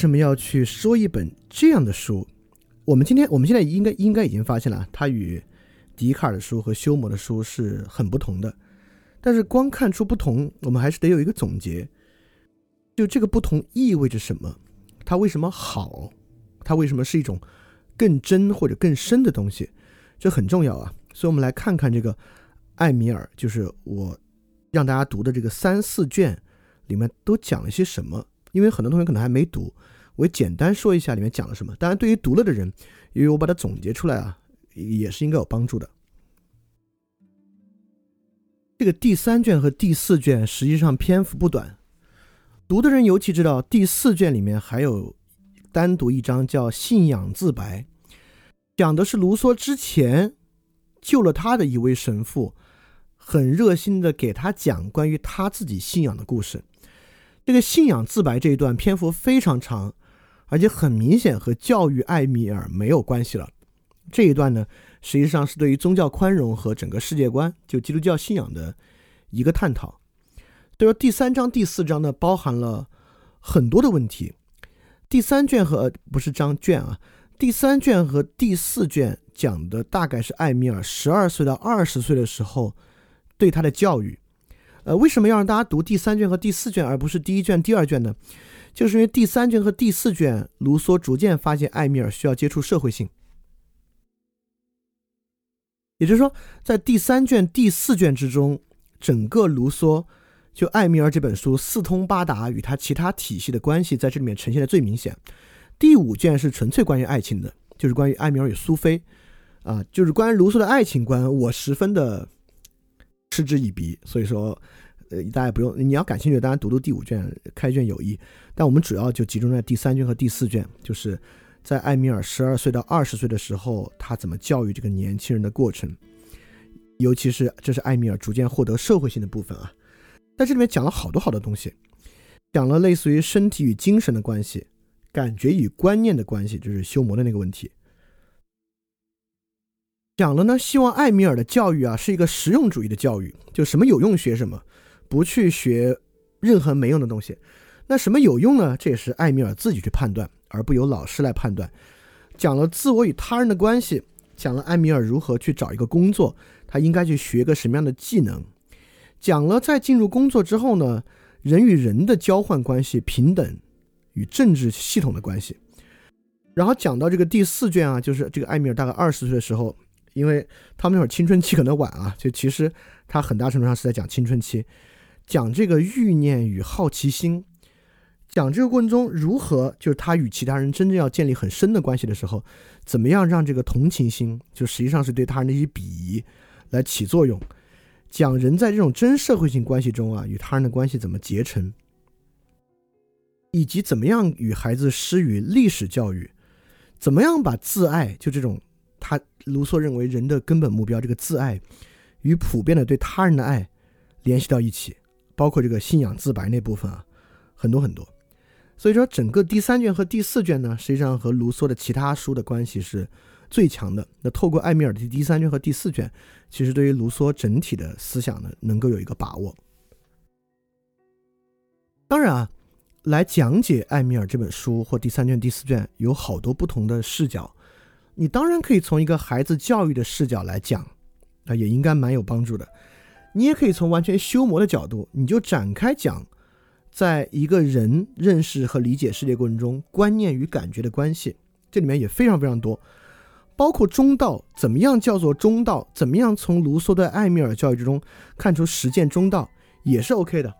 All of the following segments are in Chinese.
为什么要去说一本这样的书？我们今天我们现在应该应该已经发现了，它与笛卡尔的书和休谟的书是很不同的。但是光看出不同，我们还是得有一个总结，就这个不同意味着什么？它为什么好？它为什么是一种更真或者更深的东西？这很重要啊！所以我们来看看这个艾米尔，就是我让大家读的这个三四卷里面都讲了些什么。因为很多同学可能还没读，我简单说一下里面讲了什么。当然，对于读了的人，因为我把它总结出来啊，也是应该有帮助的。这个第三卷和第四卷实际上篇幅不短，读的人尤其知道第四卷里面还有单独一章叫“信仰自白”，讲的是卢梭之前救了他的一位神父，很热心的给他讲关于他自己信仰的故事。这个信仰自白这一段篇幅非常长，而且很明显和教育艾米尔没有关系了。这一段呢，实际上是对于宗教宽容和整个世界观，就基督教信仰的一个探讨。对说第三章、第四章呢，包含了很多的问题。第三卷和不是章卷啊，第三卷和第四卷讲的大概是艾米尔十二岁到二十岁的时候对他的教育。呃，为什么要让大家读第三卷和第四卷，而不是第一卷、第二卷呢？就是因为第三卷和第四卷，卢梭逐渐发现艾米尔需要接触社会性。也就是说，在第三卷、第四卷之中，整个卢梭就艾米尔这本书四通八达，与他其他体系的关系在这里面呈现的最明显。第五卷是纯粹关于爱情的，就是关于艾米尔与苏菲，啊，就是关于卢梭的爱情观，我十分的。嗤之以鼻，所以说，呃，大家不用，你要感兴趣，当然读读第五卷开卷有益。但我们主要就集中在第三卷和第四卷，就是在艾米尔十二岁到二十岁的时候，他怎么教育这个年轻人的过程，尤其是这是艾米尔逐渐获得社会性的部分啊。在这里面讲了好多好多东西，讲了类似于身体与精神的关系，感觉与观念的关系，就是修魔的那个问题。讲了呢，希望艾米尔的教育啊是一个实用主义的教育，就什么有用学什么，不去学任何没用的东西。那什么有用呢？这也是艾米尔自己去判断，而不由老师来判断。讲了自我与他人的关系，讲了艾米尔如何去找一个工作，他应该去学个什么样的技能。讲了在进入工作之后呢，人与人的交换关系、平等与政治系统的关系。然后讲到这个第四卷啊，就是这个艾米尔大概二十岁的时候。因为他们那会儿青春期可能晚啊，就其实他很大程度上是在讲青春期，讲这个欲念与好奇心，讲这个过程中如何就是他与其他人真正要建立很深的关系的时候，怎么样让这个同情心就实际上是对他人的一些鄙夷来起作用，讲人在这种真社会性关系中啊与他人的关系怎么结成，以及怎么样与孩子施予历史教育，怎么样把自爱就这种。他卢梭认为人的根本目标，这个自爱与普遍的对他人的爱联系到一起，包括这个信仰自白那部分啊，很多很多。所以说，整个第三卷和第四卷呢，实际上和卢梭的其他书的关系是最强的。那透过艾米尔的第三卷和第四卷，其实对于卢梭整体的思想呢，能够有一个把握。当然啊，来讲解艾米尔这本书或第三卷、第四卷，有好多不同的视角。你当然可以从一个孩子教育的视角来讲，啊，也应该蛮有帮助的。你也可以从完全修魔的角度，你就展开讲，在一个人认识和理解世界过程中，观念与感觉的关系，这里面也非常非常多，包括中道怎么样叫做中道，怎么样从卢梭的艾米尔教育之中看出实践中道也是 OK 的，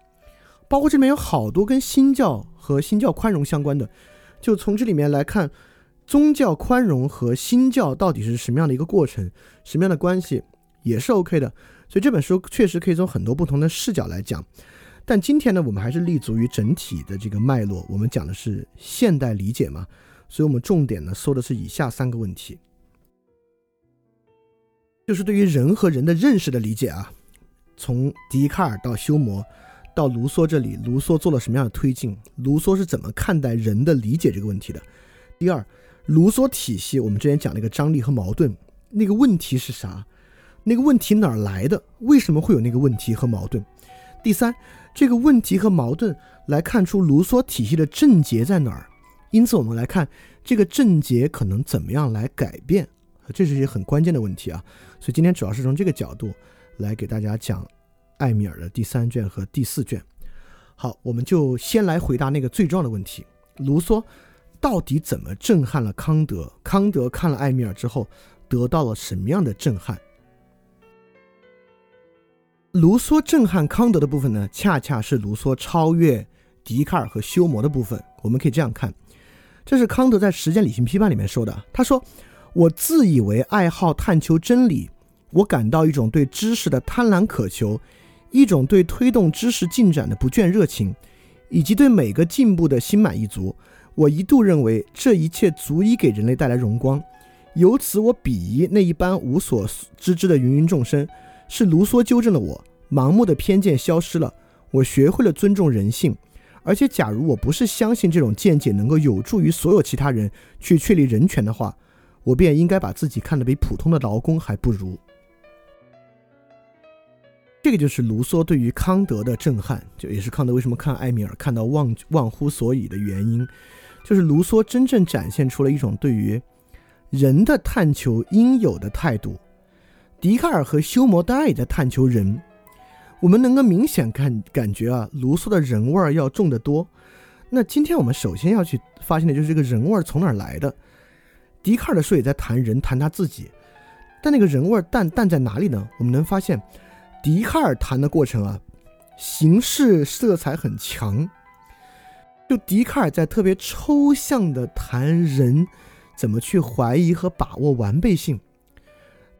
包括这里面有好多跟新教和新教宽容相关的，就从这里面来看宗教宽容和新教到底是什么样的一个过程，什么样的关系也是 OK 的，所以这本书确实可以从很多不同的视角来讲。但今天呢，我们还是立足于整体的这个脉络，我们讲的是现代理解嘛，所以我们重点呢说的是以下三个问题，就是对于人和人的认识的理解啊，从笛卡尔到休谟到卢梭这里，卢梭做了什么样的推进？卢梭是怎么看待人的理解这个问题的？第二，卢梭体系，我们之前讲那个张力和矛盾，那个问题是啥？那个问题哪儿来的？为什么会有那个问题和矛盾？第三。这个问题和矛盾来看出卢梭体系的症结在哪儿，因此我们来看这个症结可能怎么样来改变，这是一些很关键的问题啊。所以今天主要是从这个角度来给大家讲艾米尔的第三卷和第四卷。好，我们就先来回答那个最重要的问题：卢梭到底怎么震撼了康德？康德看了艾米尔之后得到了什么样的震撼？卢梭震撼康德的部分呢，恰恰是卢梭超越笛卡尔和休谟的部分。我们可以这样看，这是康德在《实践理性批判》里面说的。他说：“我自以为爱好探求真理，我感到一种对知识的贪婪渴求，一种对推动知识进展的不倦热情，以及对每个进步的心满意足。我一度认为这一切足以给人类带来荣光，由此我鄙夷那一般无所知之的芸芸众生。”是卢梭纠正了我，盲目的偏见消失了，我学会了尊重人性，而且假如我不是相信这种见解能够有助于所有其他人去确立人权的话，我便应该把自己看得比普通的劳工还不如。这个就是卢梭对于康德的震撼，就也是康德为什么看艾米尔看到忘忘乎所以的原因，就是卢梭真正展现出了一种对于人的探求应有的态度。笛卡尔和休谟当然也在探求人，我们能够明显看感觉啊，卢梭的人味儿要重得多。那今天我们首先要去发现的就是这个人味儿从哪儿来的。笛卡尔的书也在谈人，谈他自己，但那个人味儿淡淡在哪里呢？我们能发现，笛卡尔谈的过程啊，形式色彩很强，就笛卡尔在特别抽象的谈人怎么去怀疑和把握完备性。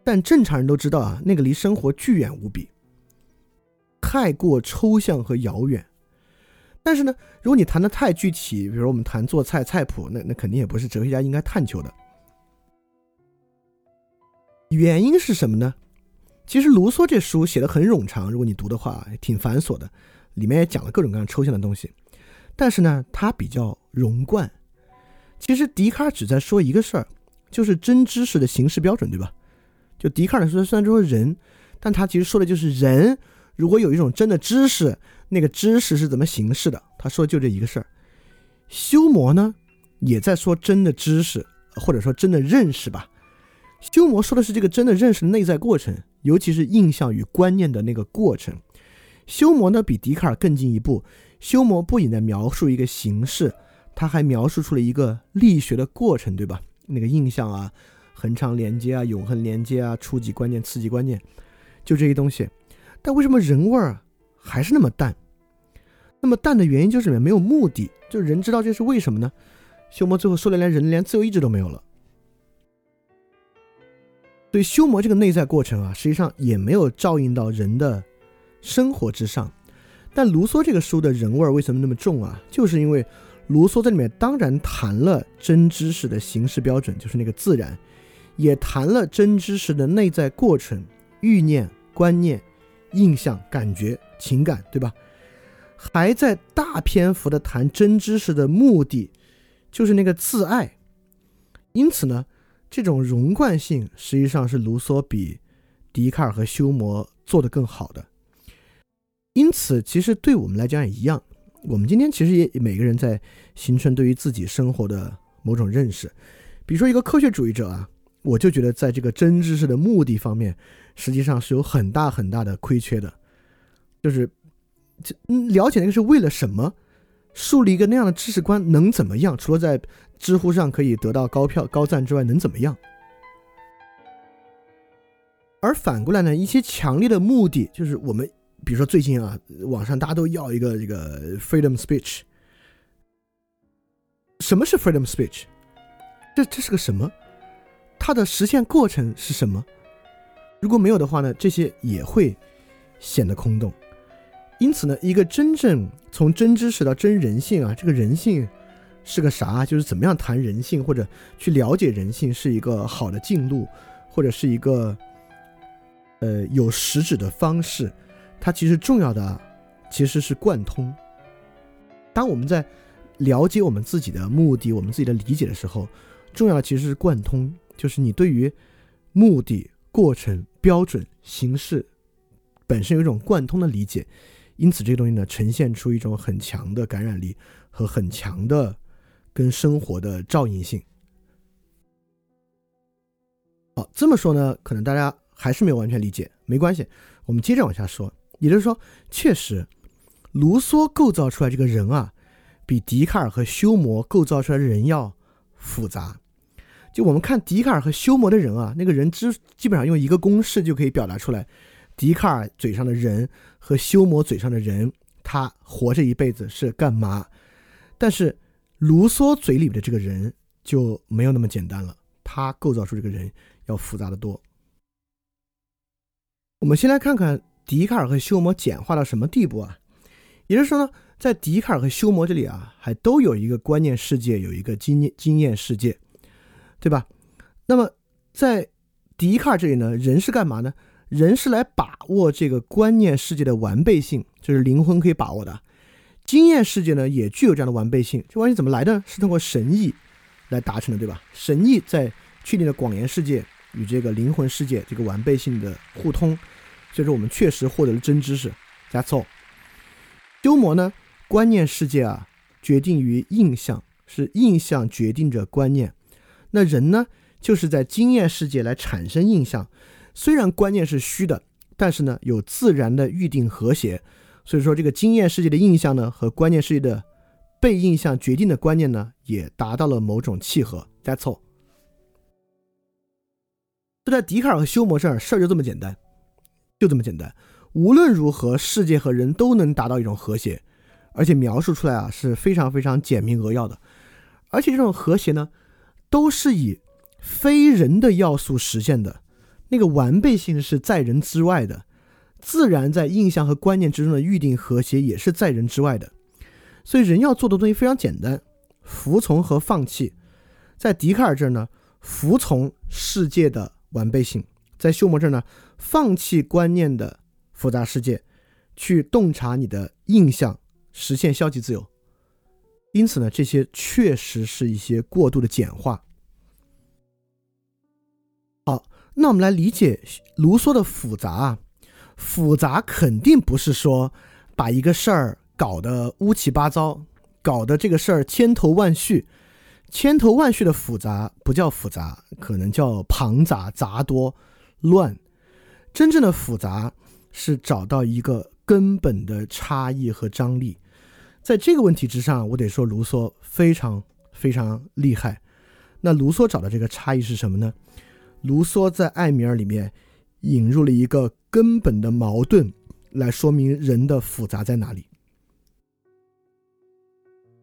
但正常人都知道啊，那个离生活巨远无比，太过抽象和遥远。但是呢，如果你谈的太具体，比如我们谈做菜菜谱，那那肯定也不是哲学家应该探求的。原因是什么呢？其实卢梭这书写的很冗长，如果你读的话，挺繁琐的，里面也讲了各种各样抽象的东西。但是呢，它比较融贯。其实笛卡尔只在说一个事儿，就是真知识的形式标准，对吧？就笛卡尔说，虽然说人，但他其实说的就是人。如果有一种真的知识，那个知识是怎么形式的？他说就这一个事儿。修魔呢，也在说真的知识，或者说真的认识吧。修魔说的是这个真的认识的内在过程，尤其是印象与观念的那个过程。修魔呢，比笛卡尔更进一步。修魔不仅在描述一个形式，他还描述出了一个力学的过程，对吧？那个印象啊。恒常连接啊，永恒连接啊，初级观念、次级观念，就这些东西。但为什么人味儿还是那么淡？那么淡的原因就是里面没有目的，就人知道这是为什么呢？修魔最后说的连人连自由意志都没有了。所以修魔这个内在过程啊，实际上也没有照应到人的生活之上。但卢梭这个书的人味儿为什么那么重啊？就是因为卢梭在里面当然谈了真知识的形式标准，就是那个自然。也谈了真知识的内在过程、欲念、观念、印象、感觉、情感，对吧？还在大篇幅的谈真知识的目的，就是那个自爱。因此呢，这种融贯性实际上是卢梭比笛卡尔和休谟做得更好的。因此，其实对我们来讲也一样。我们今天其实也每个人在形成对于自己生活的某种认识。比如说，一个科学主义者啊。我就觉得，在这个真知识的目的方面，实际上是有很大很大的亏缺的。就是，嗯了解那个是为了什么，树立一个那样的知识观能怎么样？除了在知乎上可以得到高票高赞之外，能怎么样？而反过来呢，一些强烈的目的就是我们，比如说最近啊，网上大家都要一个这个 freedom speech。什么是 freedom speech？这这是个什么？它的实现过程是什么？如果没有的话呢，这些也会显得空洞。因此呢，一个真正从真知识到真人性啊，这个人性是个啥？就是怎么样谈人性或者去了解人性，是一个好的进路，或者是一个。呃，有实质的方式，它其实重要的其实是贯通。当我们在了解我们自己的目的、我们自己的理解的时候，重要的其实是贯通，就是你对于目的、过程、标准、形式本身有一种贯通的理解，因此这个东西呢，呈现出一种很强的感染力和很强的跟生活的照应性。好，这么说呢，可能大家。还是没有完全理解，没关系，我们接着往下说。也就是说，确实，卢梭构造出来这个人啊，比笛卡尔和休谟构造出来的人要复杂。就我们看笛卡尔和休谟的人啊，那个人之基本上用一个公式就可以表达出来。笛卡尔嘴上的人和休谟嘴上的人，他活着一辈子是干嘛？但是卢梭嘴里的这个人就没有那么简单了，他构造出这个人要复杂的多。我们先来看看笛卡尔和休谟简化到什么地步啊？也就是说呢，在笛卡尔和休谟这里啊，还都有一个观念世界，有一个经验经验世界，对吧？那么在笛卡尔这里呢，人是干嘛呢？人是来把握这个观念世界的完备性，就是灵魂可以把握的。经验世界呢，也具有这样的完备性。这玩意怎么来的？是通过神意来达成的，对吧？神意在确定的广言世界。与这个灵魂世界这个完备性的互通，所以说我们确实获得了真知识。That's all。修魔呢，观念世界啊，决定于印象，是印象决定着观念。那人呢，就是在经验世界来产生印象。虽然观念是虚的，但是呢，有自然的预定和谐。所以说，这个经验世界的印象呢，和观念世界的被印象决定的观念呢，也达到了某种契合。That's all。就在笛卡尔和休谟这儿，事儿就这么简单，就这么简单。无论如何，世界和人都能达到一种和谐，而且描述出来啊是非常非常简明扼要的。而且这种和谐呢，都是以非人的要素实现的，那个完备性是在人之外的，自然在印象和观念之中的预定和谐也是在人之外的。所以人要做的东西非常简单：服从和放弃。在笛卡尔这儿呢，服从世界的。完备性，在休谟这儿呢，放弃观念的复杂世界，去洞察你的印象，实现消极自由。因此呢，这些确实是一些过度的简化。好，那我们来理解卢梭的复杂啊，复杂肯定不是说把一个事儿搞得乌七八糟，搞得这个事儿千头万绪。千头万绪的复杂不叫复杂，可能叫庞杂、杂多、乱。真正的复杂是找到一个根本的差异和张力。在这个问题之上，我得说卢梭非常非常厉害。那卢梭找的这个差异是什么呢？卢梭在《艾米尔》里面引入了一个根本的矛盾，来说明人的复杂在哪里。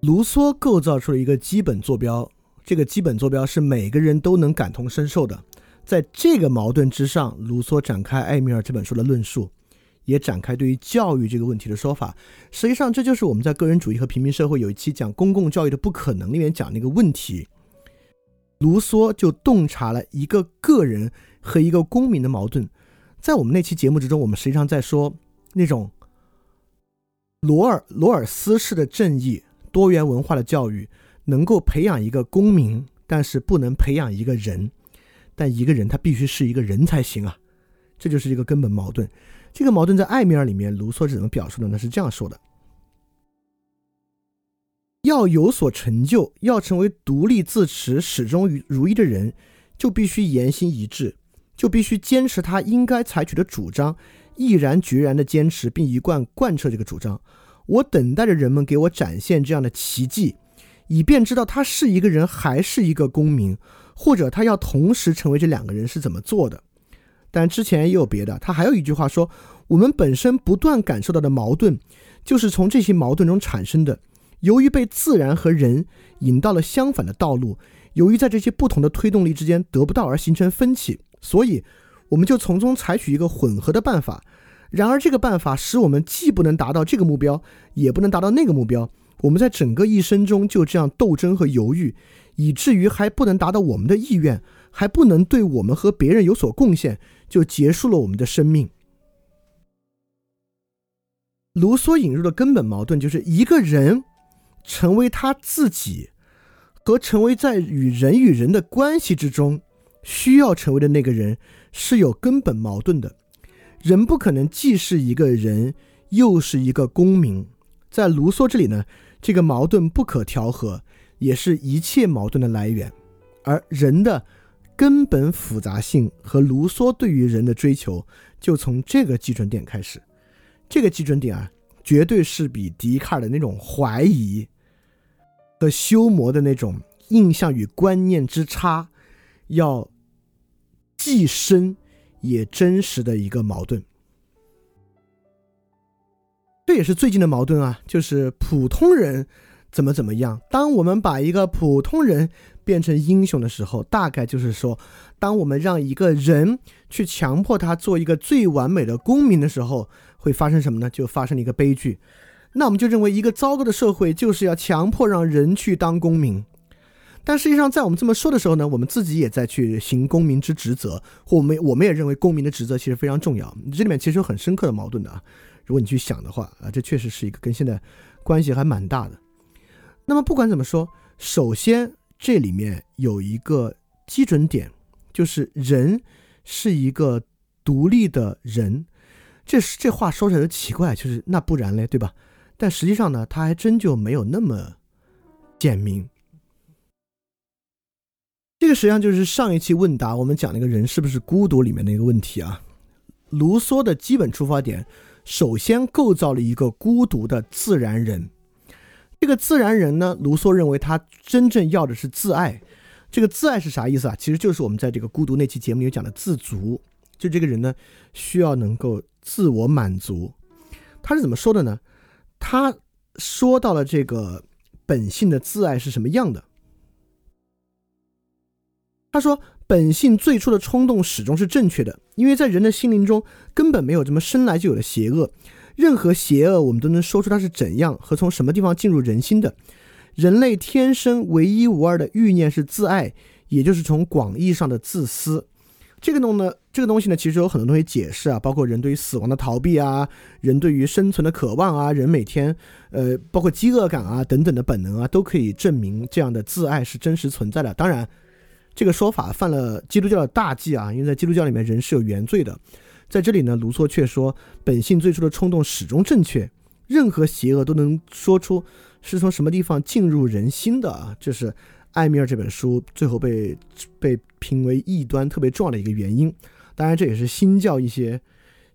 卢梭构造出了一个基本坐标，这个基本坐标是每个人都能感同身受的。在这个矛盾之上，卢梭展开《艾米尔》这本书的论述，也展开对于教育这个问题的说法。实际上，这就是我们在个人主义和平民社会有一期讲公共教育的不可能里面讲那个问题。卢梭就洞察了一个个人和一个公民的矛盾。在我们那期节目之中，我们实际上在说那种罗尔罗尔斯式的正义。多元文化的教育能够培养一个公民，但是不能培养一个人。但一个人他必须是一个人才行啊，这就是一个根本矛盾。这个矛盾在《艾米尔》里面，卢梭是怎么表述的呢？是这样说的：要有所成就，要成为独立自持、始终如一的人，就必须言行一致，就必须坚持他应该采取的主张，毅然决然地坚持并一贯贯彻这个主张。我等待着人们给我展现这样的奇迹，以便知道他是一个人还是一个公民，或者他要同时成为这两个人是怎么做的。但之前也有别的，他还有一句话说：我们本身不断感受到的矛盾，就是从这些矛盾中产生的。由于被自然和人引到了相反的道路，由于在这些不同的推动力之间得不到而形成分歧，所以我们就从中采取一个混合的办法。然而，这个办法使我们既不能达到这个目标，也不能达到那个目标。我们在整个一生中就这样斗争和犹豫，以至于还不能达到我们的意愿，还不能对我们和别人有所贡献，就结束了我们的生命。卢梭引入的根本矛盾就是一个人。成为他自己，和成为在与人与人的关系之中需要成为的那个人是有根本矛盾的。人不可能既是一个人，又是一个公民。在卢梭这里呢，这个矛盾不可调和，也是一切矛盾的来源。而人的根本复杂性和卢梭对于人的追求，就从这个基准点开始。这个基准点啊，绝对是比笛卡尔的那种怀疑。和修魔的那种印象与观念之差，要既深也真实的一个矛盾。这也是最近的矛盾啊，就是普通人怎么怎么样。当我们把一个普通人变成英雄的时候，大概就是说，当我们让一个人去强迫他做一个最完美的公民的时候，会发生什么呢？就发生了一个悲剧。那我们就认为一个糟糕的社会就是要强迫让人去当公民，但实际上在我们这么说的时候呢，我们自己也在去行公民之职责，或我们我们也认为公民的职责其实非常重要。这里面其实有很深刻的矛盾的啊，如果你去想的话啊，这确实是一个跟现在关系还蛮大的。那么不管怎么说，首先这里面有一个基准点，就是人是一个独立的人，这是这话说起来就奇怪，就是那不然嘞，对吧？但实际上呢，他还真就没有那么简明。这个实际上就是上一期问答我们讲那个人是不是孤独里面的一个问题啊。卢梭的基本出发点，首先构造了一个孤独的自然人。这个自然人呢，卢梭认为他真正要的是自爱。这个自爱是啥意思啊？其实就是我们在这个孤独那期节目里讲的自足。就这个人呢，需要能够自我满足。他是怎么说的呢？他说到了这个本性的自爱是什么样的？他说，本性最初的冲动始终是正确的，因为在人的心灵中根本没有这么生来就有的邪恶。任何邪恶，我们都能说出它是怎样和从什么地方进入人心的。人类天生唯一无二的欲念是自爱，也就是从广义上的自私。这个东呢，这个东西呢，其实有很多东西解释啊，包括人对于死亡的逃避啊，人对于生存的渴望啊，人每天，呃，包括饥饿感啊等等的本能啊，都可以证明这样的自爱是真实存在的。当然，这个说法犯了基督教的大忌啊，因为在基督教里面人是有原罪的。在这里呢，卢梭却说，本性最初的冲动始终正确，任何邪恶都能说出是从什么地方进入人心的啊，这是。艾米尔这本书最后被被评为异端特别重要的一个原因，当然这也是新教一些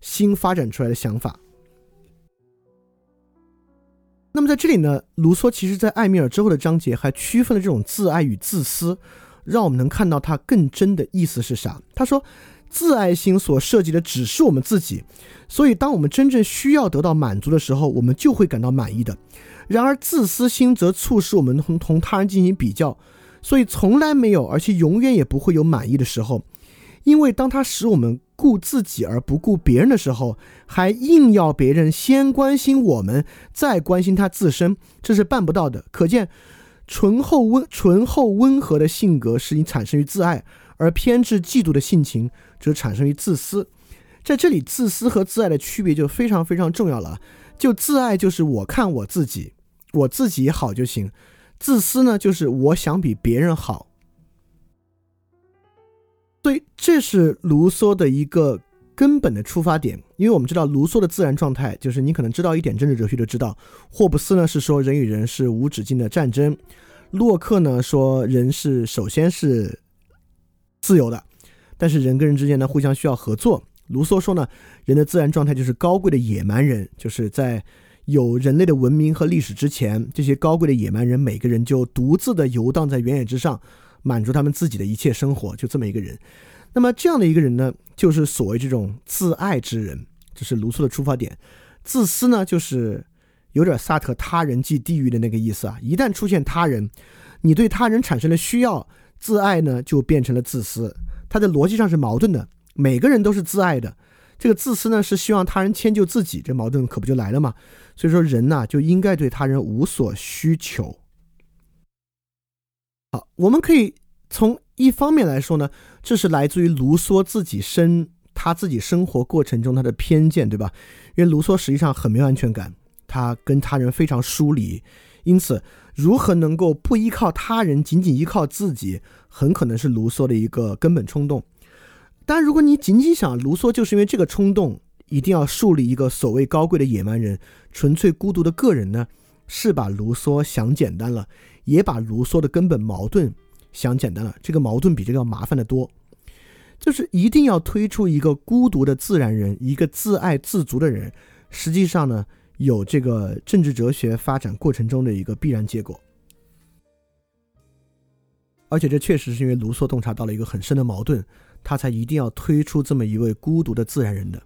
新发展出来的想法。那么在这里呢，卢梭其实在艾米尔之后的章节还区分了这种自爱与自私，让我们能看到他更真的意思是啥。他说，自爱心所涉及的只是我们自己，所以当我们真正需要得到满足的时候，我们就会感到满意的。然而，自私心则促使我们同同他人进行比较，所以从来没有，而且永远也不会有满意的时候。因为当他使我们顾自己而不顾别人的时候，还硬要别人先关心我们，再关心他自身，这是办不到的。可见，醇厚温醇厚温和的性格是你产生于自爱，而偏执嫉妒的性情就产生于自私。在这里，自私和自爱的区别就非常非常重要了。就自爱就是我看我自己，我自己好就行；自私呢，就是我想比别人好。所以这是卢梭的一个根本的出发点。因为我们知道卢梭的自然状态，就是你可能知道一点政治哲学就知道，霍布斯呢是说人与人是无止境的战争，洛克呢说人是首先是自由的，但是人跟人之间呢互相需要合作。卢梭说呢，人的自然状态就是高贵的野蛮人，就是在有人类的文明和历史之前，这些高贵的野蛮人，每个人就独自的游荡在原野之上，满足他们自己的一切生活，就这么一个人。那么这样的一个人呢，就是所谓这种自爱之人，这是卢梭的出发点。自私呢，就是有点萨特“他人即地狱”的那个意思啊。一旦出现他人，你对他人产生了需要，自爱呢就变成了自私。它的逻辑上是矛盾的。每个人都是自爱的，这个自私呢是希望他人迁就自己，这矛盾可不就来了吗？所以说人呐就应该对他人无所需求。好，我们可以从一方面来说呢，这是来自于卢梭自己生他自己生活过程中他的偏见，对吧？因为卢梭实际上很没有安全感，他跟他人非常疏离，因此如何能够不依靠他人，仅仅依靠自己，很可能是卢梭的一个根本冲动。但如果你仅仅想卢梭就是因为这个冲动，一定要树立一个所谓高贵的野蛮人、纯粹孤独的个人呢？是把卢梭想简单了，也把卢梭的根本矛盾想简单了。这个矛盾比这个要麻烦的多，就是一定要推出一个孤独的自然人，一个自爱自足的人。实际上呢，有这个政治哲学发展过程中的一个必然结果。而且这确实是因为卢梭洞察到了一个很深的矛盾。他才一定要推出这么一位孤独的自然人的。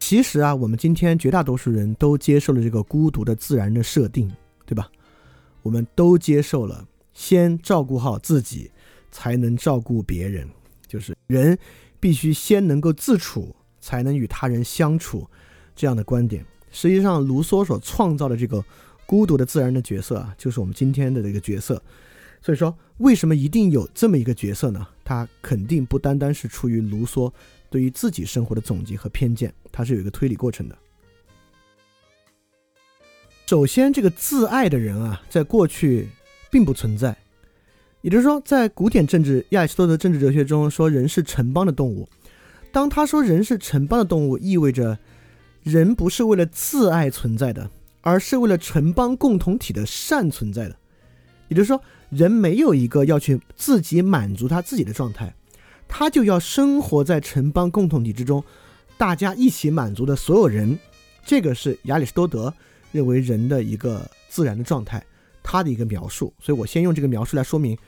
其实啊，我们今天绝大多数人都接受了这个孤独的自然的设定，对吧？我们都接受了，先照顾好自己，才能照顾别人。就是人必须先能够自处，才能与他人相处这样的观点。实际上，卢梭所创造的这个孤独的自然的角色啊，就是我们今天的这个角色。所以说，为什么一定有这么一个角色呢？他肯定不单单是出于卢梭对于自己生活的总结和偏见，他是有一个推理过程的。首先，这个自爱的人啊，在过去并不存在，也就是说，在古典政治亚里士多德政治哲学中说人是城邦的动物。当他说人是城邦的动物，意味着人不是为了自爱存在的，而是为了城邦共同体的善存在的。也就是说。人没有一个要去自己满足他自己的状态，他就要生活在城邦共同体之中，大家一起满足的所有人，这个是亚里士多德认为人的一个自然的状态，他的一个描述。所以我先用这个描述来说明，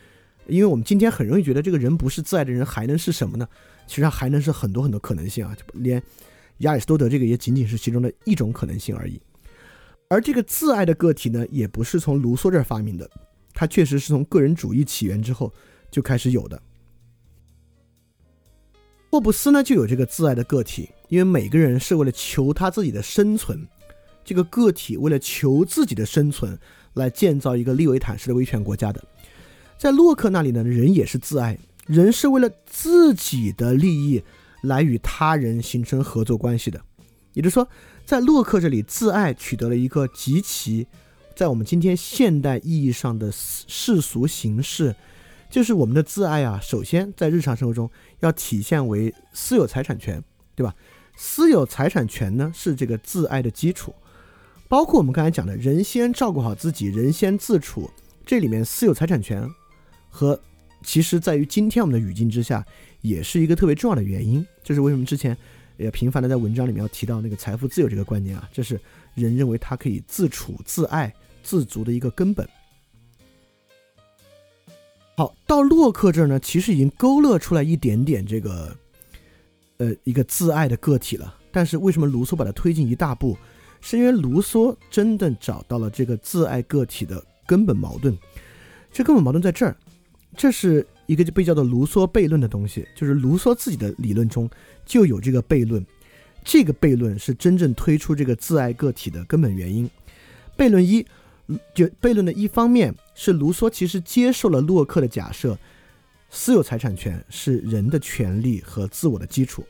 因为我们今天很容易觉得这个人不是自爱的人，还能是什么呢？其实还能是很多很多可能性啊，连亚里士多德这个也仅仅是其中的一种可能性而已。而这个自爱的个体呢，也不是从卢梭这儿发明的。它确实是从个人主义起源之后就开始有的。霍布斯呢就有这个自爱的个体，因为每个人是为了求他自己的生存，这个个体为了求自己的生存来建造一个利维坦式的威权国家的。在洛克那里呢，人也是自爱，人是为了自己的利益来与他人形成合作关系的。也就是说，在洛克这里，自爱取得了一个极其。在我们今天现代意义上的世俗形式，就是我们的自爱啊。首先，在日常生活中要体现为私有财产权，对吧？私有财产权呢是这个自爱的基础，包括我们刚才讲的人先照顾好自己，人先自处。这里面私有财产权和其实在于今天我们的语境之下，也是一个特别重要的原因。这是为什么之前也频繁的在文章里面要提到那个财富自由这个观念啊？这是人认为他可以自处自爱。自足的一个根本。好，到洛克这儿呢，其实已经勾勒出来一点点这个，呃，一个自爱的个体了。但是为什么卢梭把它推进一大步？是因为卢梭真的找到了这个自爱个体的根本矛盾。这根本矛盾在这儿，这是一个就被叫做卢梭悖论的东西，就是卢梭自己的理论中就有这个悖论。这个悖论是真正推出这个自爱个体的根本原因。悖论一。就悖论的一方面是卢梭其实接受了洛克的假设，私有财产权是人的权利和自我的基础。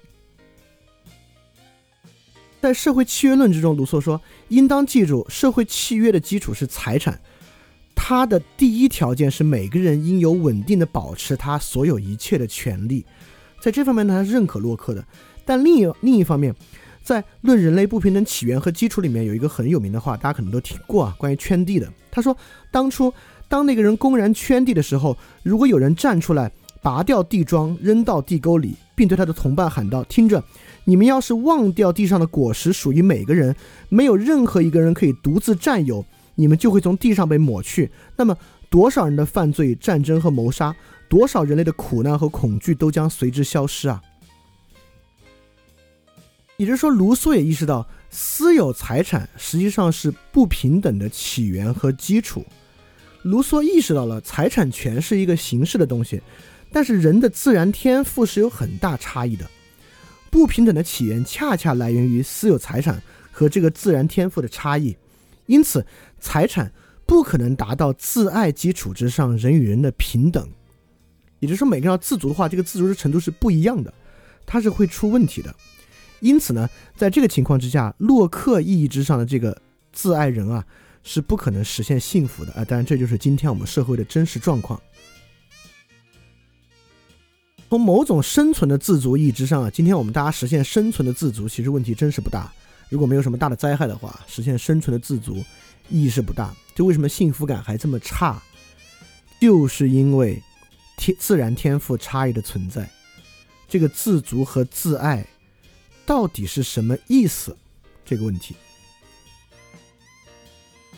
在社会契约论之中，卢梭说应当记住，社会契约的基础是财产，他的第一条件是每个人应有稳定的保持他所有一切的权利。在这方面呢，他是认可洛克的，但另一另一方面。在《论人类不平等起源和基础》里面有一个很有名的话，大家可能都听过啊，关于圈地的。他说，当初当那个人公然圈地的时候，如果有人站出来拔掉地桩，扔到地沟里，并对他的同伴喊道：“听着，你们要是忘掉地上的果实属于每个人，没有任何一个人可以独自占有，你们就会从地上被抹去。那么，多少人的犯罪、战争和谋杀，多少人类的苦难和恐惧都将随之消失啊！”也就是说，卢梭也意识到，私有财产实际上是不平等的起源和基础。卢梭意识到了财产权是一个形式的东西。但是人的自然天赋是有很大差异的，不平等的起源恰恰来源于私有财产和这个自然天赋的差异，因此财产不可能达到自爱基础之上人与人的平等，也就是说每个人要自足的话，这个自足的程度是不一样的，它是会出问题的。因此呢，在这个情况之下，洛克意义之上的这个自爱人啊是不可能实现幸福的啊，当然这就是今天我们社会的真实状况。从某种生存的自足意义之上啊，今天我们大家实现生存的自足，其实问题真是不大。如果没有什么大的灾害的话，实现生存的自足意义不大。就为什么幸福感还这么差，就是因为天自然天赋差异的存在。这个自足和自爱到底是什么意思？这个问题，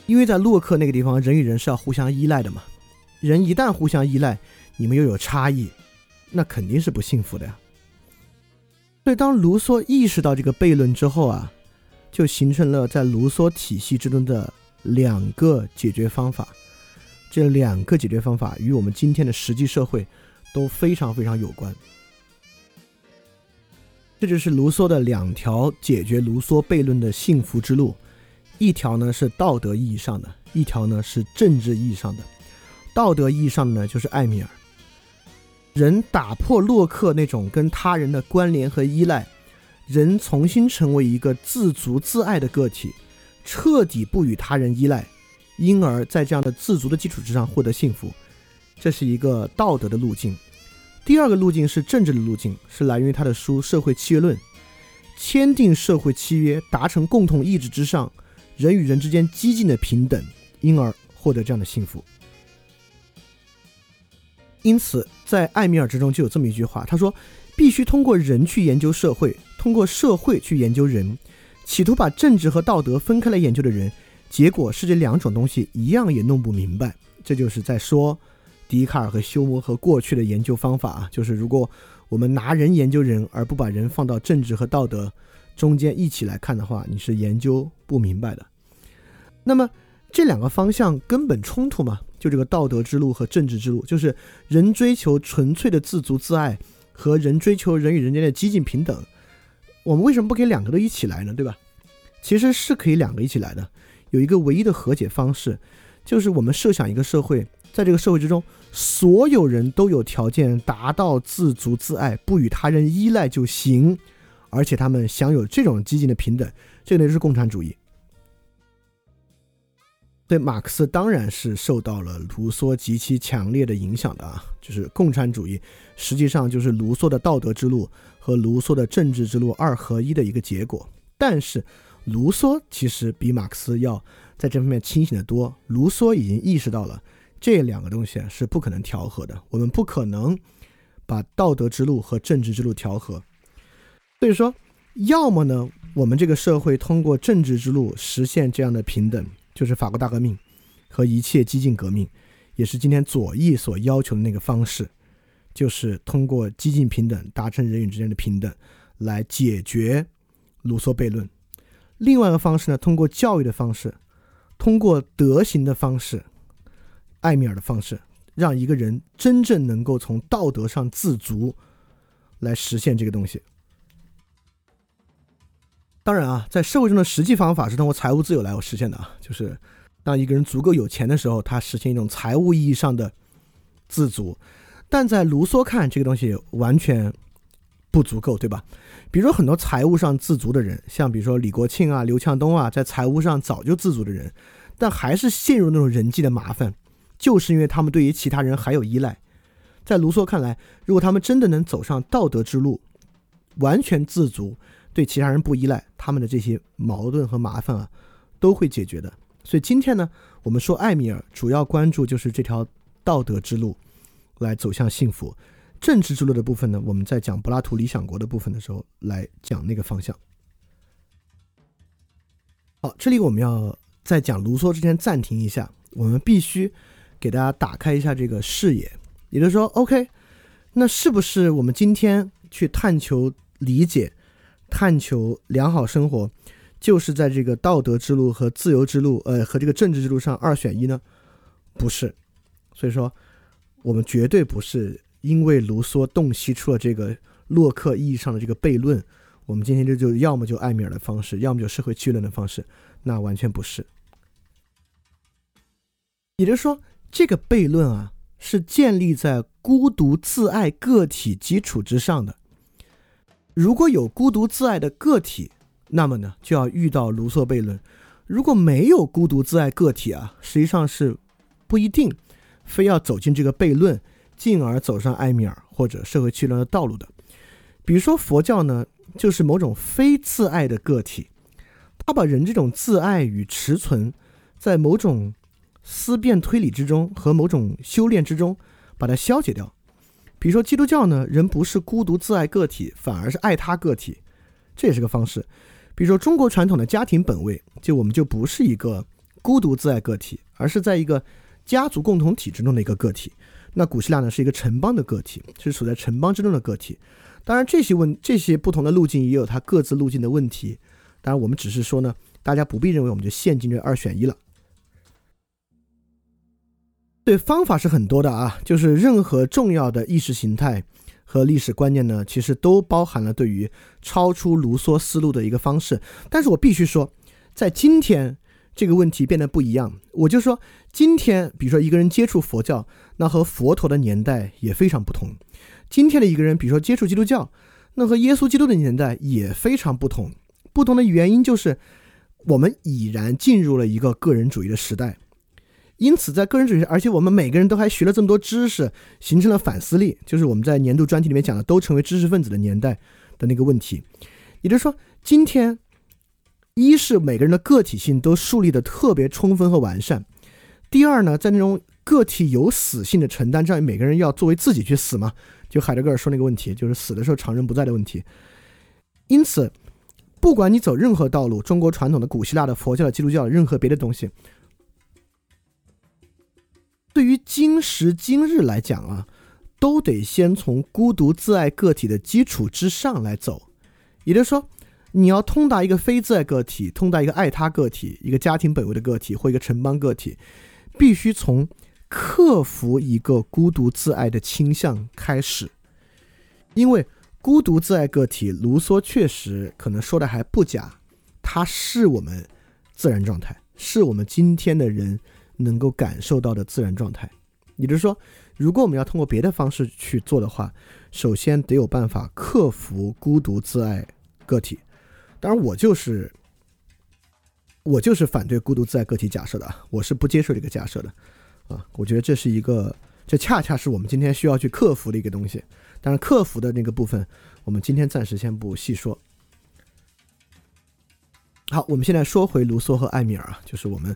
因为在洛克那个地方，人与人是要互相依赖的嘛。人一旦互相依赖，你们又有差异。那肯定是不幸福的呀。所以，当卢梭意识到这个悖论之后啊，就形成了在卢梭体系之中的两个解决方法。这两个解决方法与我们今天的实际社会都非常非常有关。这就是卢梭的两条解决卢梭悖论的幸福之路：一条呢是道德意义上的，一条呢是政治意义上的。道德意义上的呢，就是艾米尔。人打破洛克那种跟他人的关联和依赖，人重新成为一个自足自爱的个体，彻底不与他人依赖，因而，在这样的自足的基础之上获得幸福，这是一个道德的路径。第二个路径是政治的路径，是来源于他的书《社会契约论》，签订社会契约，达成共同意志之上，人与人之间激进的平等，因而获得这样的幸福。因此，在艾米尔之中就有这么一句话，他说：“必须通过人去研究社会，通过社会去研究人，企图把政治和道德分开来研究的人，结果是这两种东西一样也弄不明白。”这就是在说笛卡尔和休谟和过去的研究方法啊，就是如果我们拿人研究人，而不把人放到政治和道德中间一起来看的话，你是研究不明白的。那么这两个方向根本冲突嘛？就这个道德之路和政治之路，就是人追求纯粹的自足自爱和人追求人与人间的激进平等。我们为什么不可以两个都一起来呢？对吧？其实是可以两个一起来的。有一个唯一的和解方式，就是我们设想一个社会，在这个社会之中，所有人都有条件达到自足自爱，不与他人依赖就行，而且他们享有这种激进的平等，这个呢就是共产主义。对马克思当然是受到了卢梭极其强烈的影响的啊，就是共产主义实际上就是卢梭的道德之路和卢梭的政治之路二合一的一个结果。但是卢梭其实比马克思要在这方面清醒的多。卢梭已经意识到了这两个东西是不可能调和的，我们不可能把道德之路和政治之路调和。所以说，要么呢，我们这个社会通过政治之路实现这样的平等。就是法国大革命和一切激进革命，也是今天左翼所要求的那个方式，就是通过激进平等达成人与之间的平等，来解决卢梭悖论。另外一个方式呢，通过教育的方式，通过德行的方式，艾米尔的方式，让一个人真正能够从道德上自足，来实现这个东西。当然啊，在社会中的实际方法是通过财务自由来实现的啊，就是当一个人足够有钱的时候，他实现一种财务意义上的自足。但在卢梭看，这个东西完全不足够，对吧？比如说很多财务上自足的人，像比如说李国庆啊、刘强东啊，在财务上早就自足的人，但还是陷入那种人际的麻烦，就是因为他们对于其他人还有依赖。在卢梭看来，如果他们真的能走上道德之路，完全自足。对其他人不依赖，他们的这些矛盾和麻烦啊，都会解决的。所以今天呢，我们说艾米尔主要关注就是这条道德之路，来走向幸福。政治之路的部分呢，我们在讲柏拉图《理想国》的部分的时候来讲那个方向。好，这里我们要在讲卢梭之前暂停一下，我们必须给大家打开一下这个视野。也就是说，OK，那是不是我们今天去探求理解、探求良好生活，就是在这个道德之路和自由之路，呃，和这个政治之路上二选一呢？不是。所以说，我们绝对不是因为卢梭洞悉出了这个洛克意义上的这个悖论。我们今天就就要么就艾米尔的方式，要么就社会区论的方式，那完全不是。也就是说，这个悖论啊，是建立在孤独自爱个体基础之上的。如果有孤独自爱的个体，那么呢，就要遇到卢梭悖论；如果没有孤独自爱个体啊，实际上是不一定非要走进这个悖论，进而走上埃米尔或者社会区论的道路的。比如说佛教呢。就是某种非自爱的个体，他把人这种自爱与持存，在某种思辨推理之中和某种修炼之中，把它消解掉。比如说基督教呢，人不是孤独自爱个体，反而是爱他个体，这也是个方式。比如说中国传统的家庭本位，就我们就不是一个孤独自爱个体，而是在一个家族共同体之中的一个个体。那古希腊呢，是一个城邦的个体，是处在城邦之中的个体。当然，这些问这些不同的路径也有它各自路径的问题。当然，我们只是说呢，大家不必认为我们就陷进这二选一了。对，方法是很多的啊，就是任何重要的意识形态和历史观念呢，其实都包含了对于超出卢梭思路的一个方式。但是我必须说，在今天这个问题变得不一样。我就说，今天比如说一个人接触佛教，那和佛陀的年代也非常不同。今天的一个人，比如说接触基督教，那和耶稣基督的年代也非常不同。不同的原因就是，我们已然进入了一个个人主义的时代。因此，在个人主义，而且我们每个人都还学了这么多知识，形成了反思力，就是我们在年度专题里面讲的，都成为知识分子的年代的那个问题。也就是说，今天一是每个人的个体性都树立的特别充分和完善；第二呢，在那种个体有死性的承担，这样每个人要作为自己去死嘛。就海德格尔说那个问题，就是死的时候常人不在的问题。因此，不管你走任何道路，中国传统的、古希腊的、佛教的、基督教的，任何别的东西，对于今时今日来讲啊，都得先从孤独自爱个体的基础之上来走。也就是说，你要通达一个非自爱个体，通达一个爱他个体，一个家庭本位的个体或一个城邦个体，必须从。克服一个孤独自爱的倾向开始，因为孤独自爱个体，卢梭确实可能说的还不假，它是我们自然状态，是我们今天的人能够感受到的自然状态。也就是说，如果我们要通过别的方式去做的话，首先得有办法克服孤独自爱个体。当然，我就是我就是反对孤独自爱个体假设的，我是不接受这个假设的。啊，我觉得这是一个，这恰恰是我们今天需要去克服的一个东西。但是克服的那个部分，我们今天暂时先不细说。好，我们现在说回卢梭和艾米尔啊，就是我们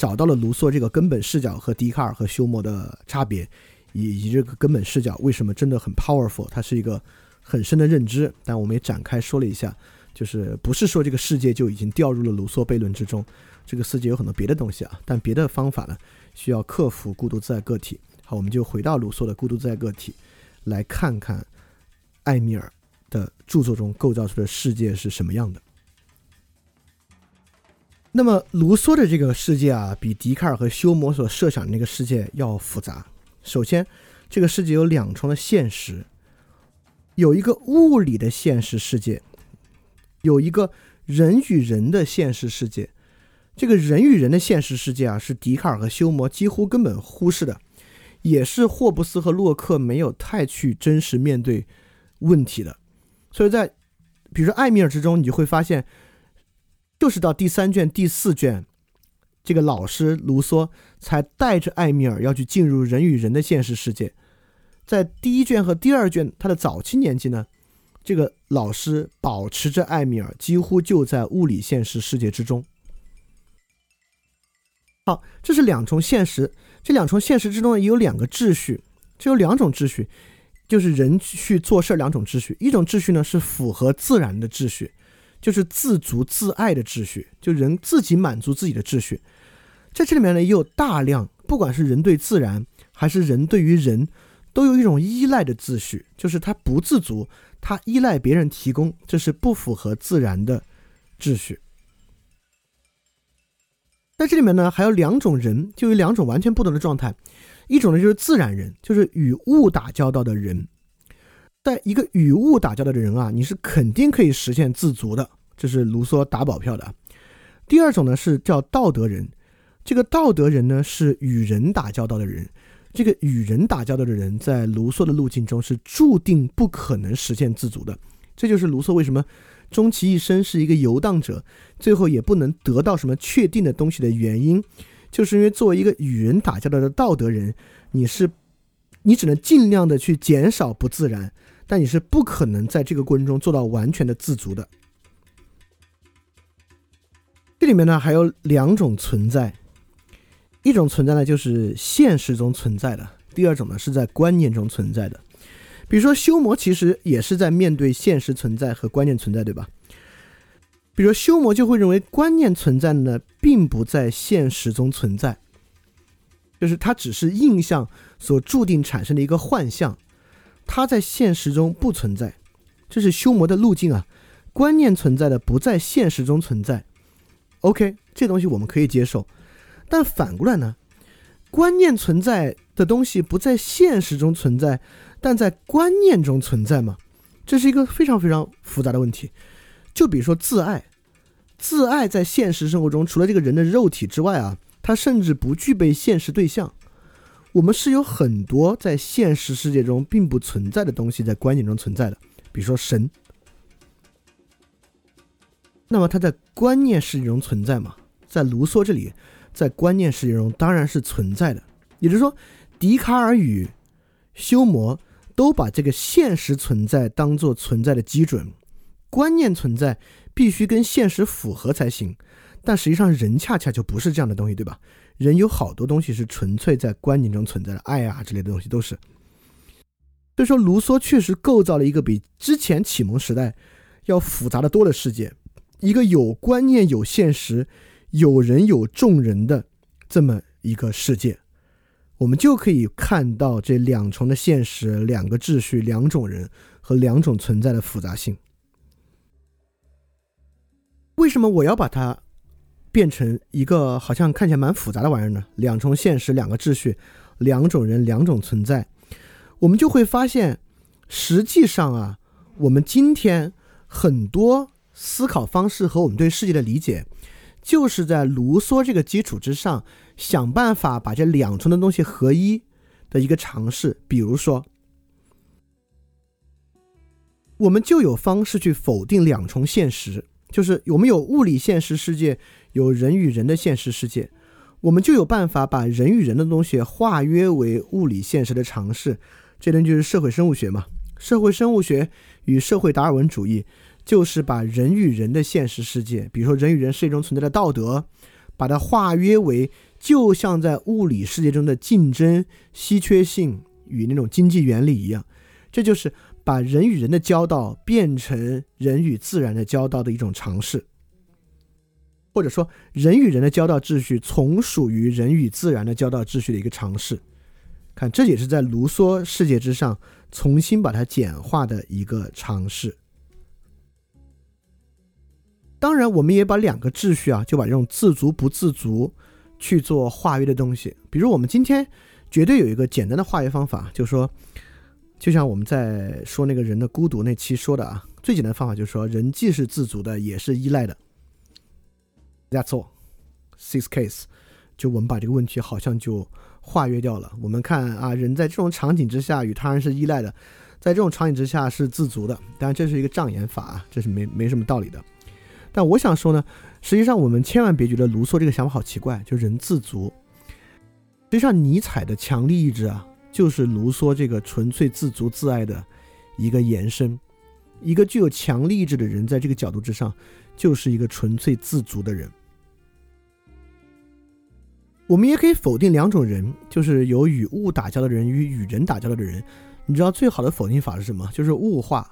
找到了卢梭这个根本视角和笛卡尔和休谟的差别，以及这个根本视角为什么真的很 powerful，它是一个很深的认知。但我们也展开说了一下，就是不是说这个世界就已经掉入了卢梭悖论之中，这个世界有很多别的东西啊，但别的方法呢？需要克服孤独自在个体。好，我们就回到卢梭的孤独自在个体，来看看艾米尔的著作中构造出的世界是什么样的。那么，卢梭的这个世界啊，比笛卡尔和休谟所设想的那个世界要复杂。首先，这个世界有两重的现实，有一个物理的现实世界，有一个人与人的现实世界。这个人与人的现实世界啊，是笛卡尔和休谟几乎根本忽视的，也是霍布斯和洛克没有太去真实面对问题的。所以在比如说艾米尔之中，你就会发现，就是到第三卷、第四卷，这个老师卢梭才带着艾米尔要去进入人与人的现实世界。在第一卷和第二卷，他的早期年纪呢，这个老师保持着艾米尔几乎就在物理现实世界之中。好，这是两重现实，这两重现实之中也有两个秩序，这有两种秩序，就是人去做事两种秩序，一种秩序呢是符合自然的秩序，就是自足自爱的秩序，就人自己满足自己的秩序。在这里面呢，也有大量，不管是人对自然，还是人对于人，都有一种依赖的秩序，就是他不自足，他依赖别人提供，这是不符合自然的秩序。在这里面呢，还有两种人，就有两种完全不同的状态。一种呢就是自然人，就是与物打交道的人，在一个与物打交道的人啊，你是肯定可以实现自足的，这是卢梭打保票的。第二种呢是叫道德人，这个道德人呢是与人打交道的人，这个与人打交道的人在卢梭的路径中是注定不可能实现自足的。这就是卢梭为什么终其一生是一个游荡者，最后也不能得到什么确定的东西的原因。就是因为作为一个与人打交道的道德人，你是，你只能尽量的去减少不自然，但你是不可能在这个过程中做到完全的自足的。这里面呢还有两种存在，一种存在呢就是现实中存在的，第二种呢是在观念中存在的。比如说修魔其实也是在面对现实存在和观念存在，对吧？比如修魔就会认为观念存在呢，并不在现实中存在，就是它只是印象所注定产生的一个幻象，它在现实中不存在，这是修魔的路径啊。观念存在的不在现实中存在，OK，这东西我们可以接受。但反过来呢，观念存在的东西不在现实中存在，但在观念中存在吗？这是一个非常非常复杂的问题。就比如说自爱。自爱在现实生活中，除了这个人的肉体之外啊，它甚至不具备现实对象。我们是有很多在现实世界中并不存在的东西在观念中存在的，比如说神。那么它在观念世界中存在吗？在卢梭这里，在观念世界中当然是存在的。也就是说，笛卡尔与休谟都把这个现实存在当做存在的基准，观念存在。必须跟现实符合才行，但实际上人恰恰就不是这样的东西，对吧？人有好多东西是纯粹在观念中存在的，爱啊之类的东西都是。所以说，卢梭确实构造了一个比之前启蒙时代要复杂的多的世界，一个有观念、有现实、有人有众人的这么一个世界，我们就可以看到这两重的现实、两个秩序、两种人和两种存在的复杂性。为什么我要把它变成一个好像看起来蛮复杂的玩意儿呢？两重现实，两个秩序，两种人，两种存在，我们就会发现，实际上啊，我们今天很多思考方式和我们对世界的理解，就是在卢梭这个基础之上，想办法把这两重的东西合一的一个尝试。比如说，我们就有方式去否定两重现实。就是我们有物理现实世界，有人与人的现实世界，我们就有办法把人与人的东西化约为物理现实的尝试。这东就是社会生物学嘛？社会生物学与社会达尔文主义就是把人与人的现实世界，比如说人与人世界中存在的道德，把它化约为就像在物理世界中的竞争、稀缺性与那种经济原理一样，这就是。把人与人的交道变成人与自然的交道的一种尝试，或者说人与人的交道秩序从属于人与自然的交道秩序的一个尝试。看，这也是在卢梭世界之上重新把它简化的一个尝试。当然，我们也把两个秩序啊，就把这种自足不自足去做化约的东西。比如，我们今天绝对有一个简单的化约方法，就是说。就像我们在说那个人的孤独那期说的啊，最简单的方法就是说，人既是自足的，也是依赖的。That's all. Six case，就我们把这个问题好像就化约掉了。我们看啊，人在这种场景之下与他人是依赖的，在这种场景之下是自足的。当然这是一个障眼法啊，这是没没什么道理的。但我想说呢，实际上我们千万别觉得卢梭这个想法好奇怪，就人自足。实际上尼采的强力意志啊。就是卢梭这个纯粹自足自爱的一个延伸，一个具有强力意志的人，在这个角度之上，就是一个纯粹自足的人。我们也可以否定两种人，就是有与物打交道的人与与人打交道的人，你知道最好的否定法是什么？就是物化。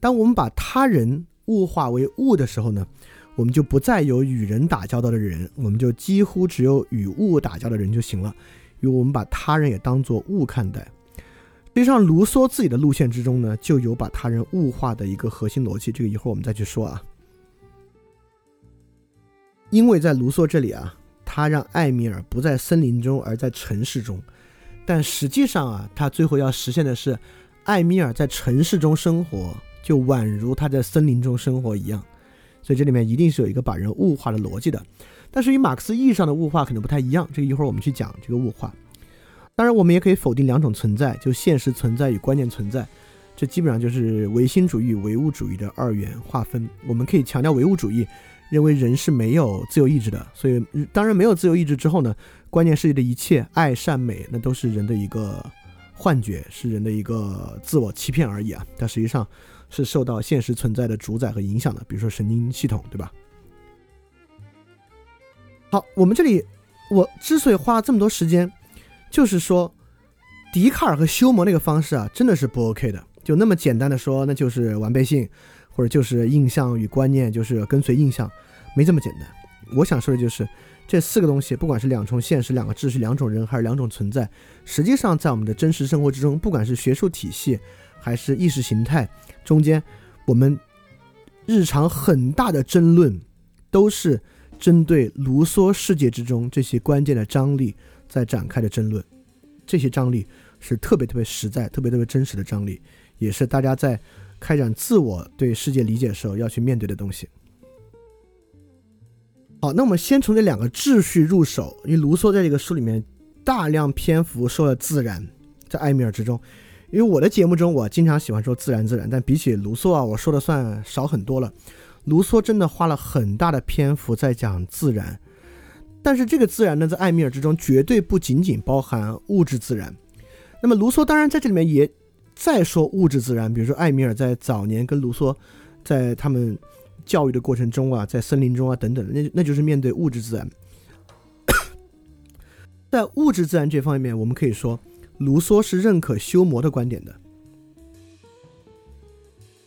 当我们把他人物化为物的时候呢，我们就不再有与人打交道的人，我们就几乎只有与物打交道的人就行了，因为我们把他人也当作物看待。实际上，卢梭自己的路线之中呢，就有把他人物化的一个核心逻辑。这个一会儿我们再去说啊。因为在卢梭这里啊，他让艾米尔不在森林中，而在城市中。但实际上啊，他最后要实现的是，艾米尔在城市中生活，就宛如他在森林中生活一样。所以这里面一定是有一个把人物化的逻辑的。但是与马克思意义上的物化可能不太一样。这个一会儿我们去讲这个物化。当然，我们也可以否定两种存在，就现实存在与观念存在，这基本上就是唯心主义、唯物主义的二元划分。我们可以强调唯物主义，认为人是没有自由意志的，所以当然没有自由意志之后呢，观念世界的一切爱、善、美，那都是人的一个幻觉，是人的一个自我欺骗而已啊。但实际上是受到现实存在的主宰和影响的，比如说神经系统，对吧？好，我们这里我之所以花这么多时间。就是说，笛卡尔和休谟那个方式啊，真的是不 OK 的。就那么简单的说，那就是完备性，或者就是印象与观念，就是跟随印象，没这么简单。我想说的就是，这四个东西，不管是两重现实、两个秩序、两种人，还是两种存在，实际上在我们的真实生活之中，不管是学术体系还是意识形态中间，我们日常很大的争论，都是针对卢梭世界之中这些关键的张力。在展开的争论，这些张力是特别特别实在、特别特别真实的张力，也是大家在开展自我对世界理解的时候要去面对的东西。好，那我们先从这两个秩序入手，因为卢梭在这个书里面大量篇幅说了自然，在艾米尔之中。因为我的节目中，我经常喜欢说自然自然，但比起卢梭啊，我说的算少很多了。卢梭真的花了很大的篇幅在讲自然。但是这个自然呢，在艾米尔之中绝对不仅仅包含物质自然。那么卢梭当然在这里面也再说物质自然，比如说艾米尔在早年跟卢梭在他们教育的过程中啊，在森林中啊等等，那那就是面对物质自然。在物质自然这方面，我们可以说卢梭是认可修谟的观点的，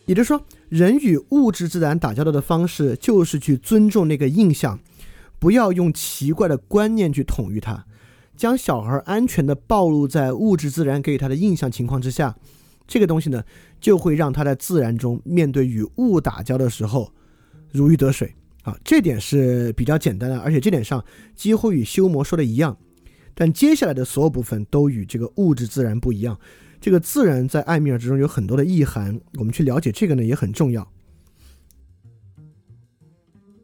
也就是说，人与物质自然打交道的方式就是去尊重那个印象。不要用奇怪的观念去统御他，将小孩安全的暴露在物质自然给予他的印象情况之下，这个东西呢，就会让他在自然中面对与物打交的时候如鱼得水啊，这点是比较简单的，而且这点上几乎与修魔说的一样。但接下来的所有部分都与这个物质自然不一样，这个自然在艾米尔之中有很多的意涵，我们去了解这个呢也很重要。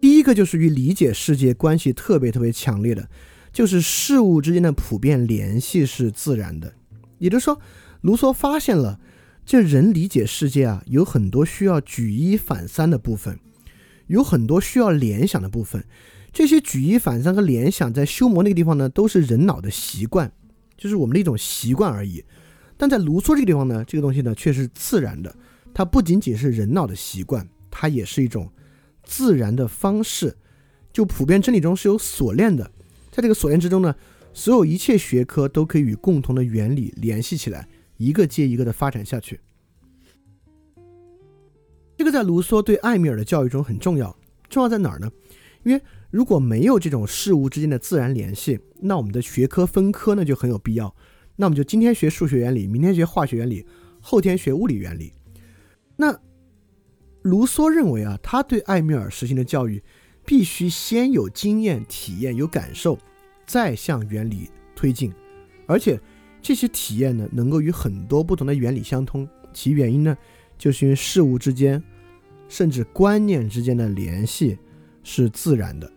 第一个就是与理解世界关系特别特别强烈的，就是事物之间的普遍联系是自然的。也就是说，卢梭发现了，这人理解世界啊，有很多需要举一反三的部分，有很多需要联想的部分。这些举一反三和联想，在修魔那个地方呢，都是人脑的习惯，就是我们的一种习惯而已。但在卢梭这个地方呢，这个东西呢，却是自然的。它不仅仅是人脑的习惯，它也是一种。自然的方式，就普遍真理中是有锁链的，在这个锁链之中呢，所有一切学科都可以与共同的原理联系起来，一个接一个的发展下去。这个在卢梭对艾米尔的教育中很重要，重要在哪儿呢？因为如果没有这种事物之间的自然联系，那我们的学科分科呢就很有必要。那我们就今天学数学原理，明天学化学原理，后天学物理原理，那。卢梭认为啊，他对艾米尔实行的教育，必须先有经验、体验、有感受，再向原理推进，而且这些体验呢，能够与很多不同的原理相通。其原因呢，就是因为事物之间，甚至观念之间的联系是自然的。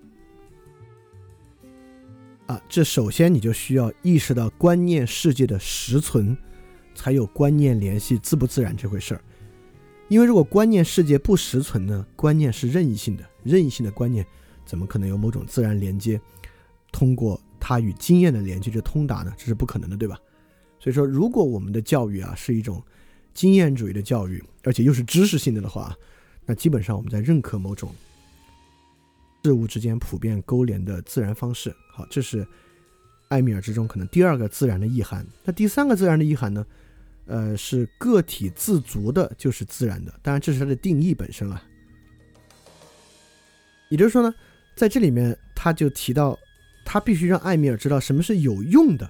啊，这首先你就需要意识到观念世界的实存，才有观念联系自不自然这回事儿。因为如果观念世界不实存呢？观念是任意性的，任意性的观念怎么可能有某种自然连接？通过它与经验的连接就通达呢？这是不可能的，对吧？所以说，如果我们的教育啊是一种经验主义的教育，而且又是知识性的的话，那基本上我们在认可某种事物之间普遍勾连的自然方式。好，这是艾米尔之中可能第二个自然的意涵。那第三个自然的意涵呢？呃，是个体自足的，就是自然的。当然，这是它的定义本身了。也就是说呢，在这里面他就提到，他必须让艾米尔知道什么是有用的，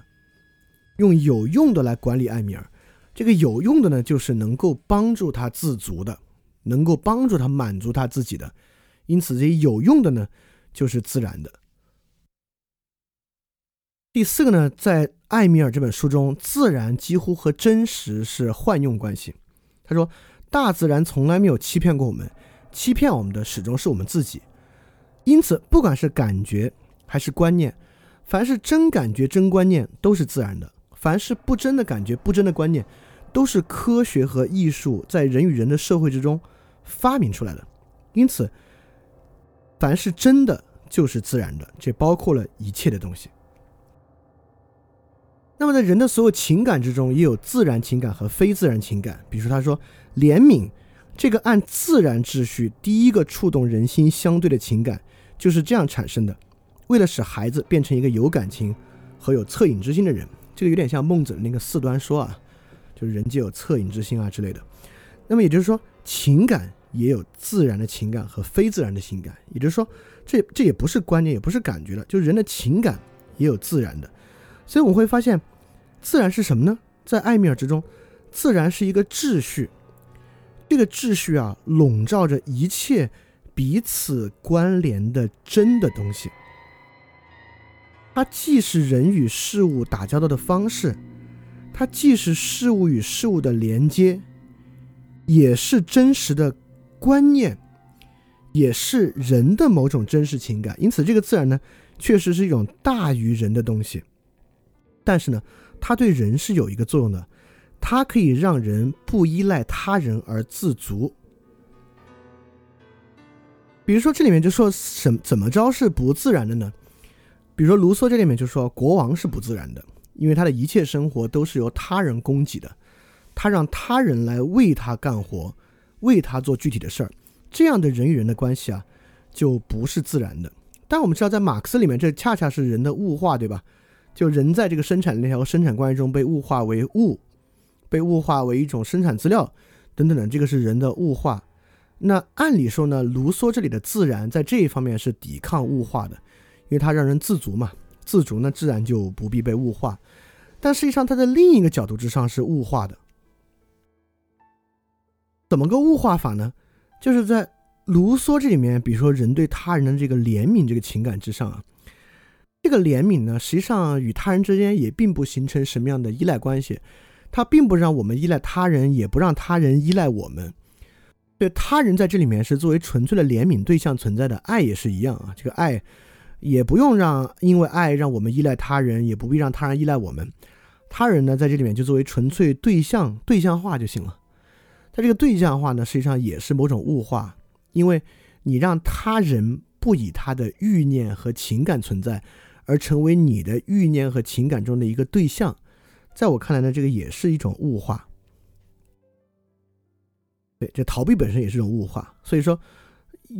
用有用的来管理艾米尔。这个有用的呢，就是能够帮助他自足的，能够帮助他满足他自己的。因此，这些有用的呢，就是自然的。第四个呢，在艾米尔这本书中，自然几乎和真实是换用关系。他说，大自然从来没有欺骗过我们，欺骗我们的始终是我们自己。因此，不管是感觉还是观念，凡是真感觉、真观念都是自然的；凡是不真的感觉、不真的观念，都是科学和艺术在人与人的社会之中发明出来的。因此，凡是真的就是自然的，这包括了一切的东西。那么，在人的所有情感之中，也有自然情感和非自然情感。比如说，他说怜悯这个按自然秩序第一个触动人心相对的情感，就是这样产生的。为了使孩子变成一个有感情和有恻隐之心的人，这个有点像孟子的那个四端说啊，就是人皆有恻隐之心啊之类的。那么也就是说，情感也有自然的情感和非自然的情感。也就是说，这这也不是观念，也不是感觉了，就是人的情感也有自然的。所以我们会发现。自然是什么呢？在艾米尔之中，自然是一个秩序。这个秩序啊，笼罩着一切彼此关联的真的东西。它既是人与事物打交道的方式，它既是事物与事物的连接，也是真实的观念，也是人的某种真实情感。因此，这个自然呢，确实是一种大于人的东西。但是呢？它对人是有一个作用的，它可以让人不依赖他人而自足。比如说，这里面就说什怎么着是不自然的呢？比如说，卢梭这里面就说国王是不自然的，因为他的一切生活都是由他人供给的，他让他人来为他干活，为他做具体的事儿，这样的人与人的关系啊，就不是自然的。但我们知道，在马克思里面，这恰恰是人的物化，对吧？就人在这个生产链条和生产关系中被物化为物，被物化为一种生产资料等等的，这个是人的物化。那按理说呢，卢梭这里的自然在这一方面是抵抗物化的，因为它让人自足嘛，自足呢自然就不必被物化。但实际上，它在另一个角度之上是物化的。怎么个物化法呢？就是在卢梭这里面，比如说人对他人的这个怜悯这个情感之上啊。这个怜悯呢，实际上与他人之间也并不形成什么样的依赖关系，它并不让我们依赖他人，也不让他人依赖我们。对他人在这里面是作为纯粹的怜悯对象存在的，爱也是一样啊。这个爱也不用让，因为爱让我们依赖他人，也不必让他人依赖我们。他人呢，在这里面就作为纯粹对象对象化就行了。它这个对象化呢，实际上也是某种物化，因为你让他人不以他的欲念和情感存在。而成为你的欲念和情感中的一个对象，在我看来呢，这个也是一种物化。对，这逃避本身也是一种物化。所以说，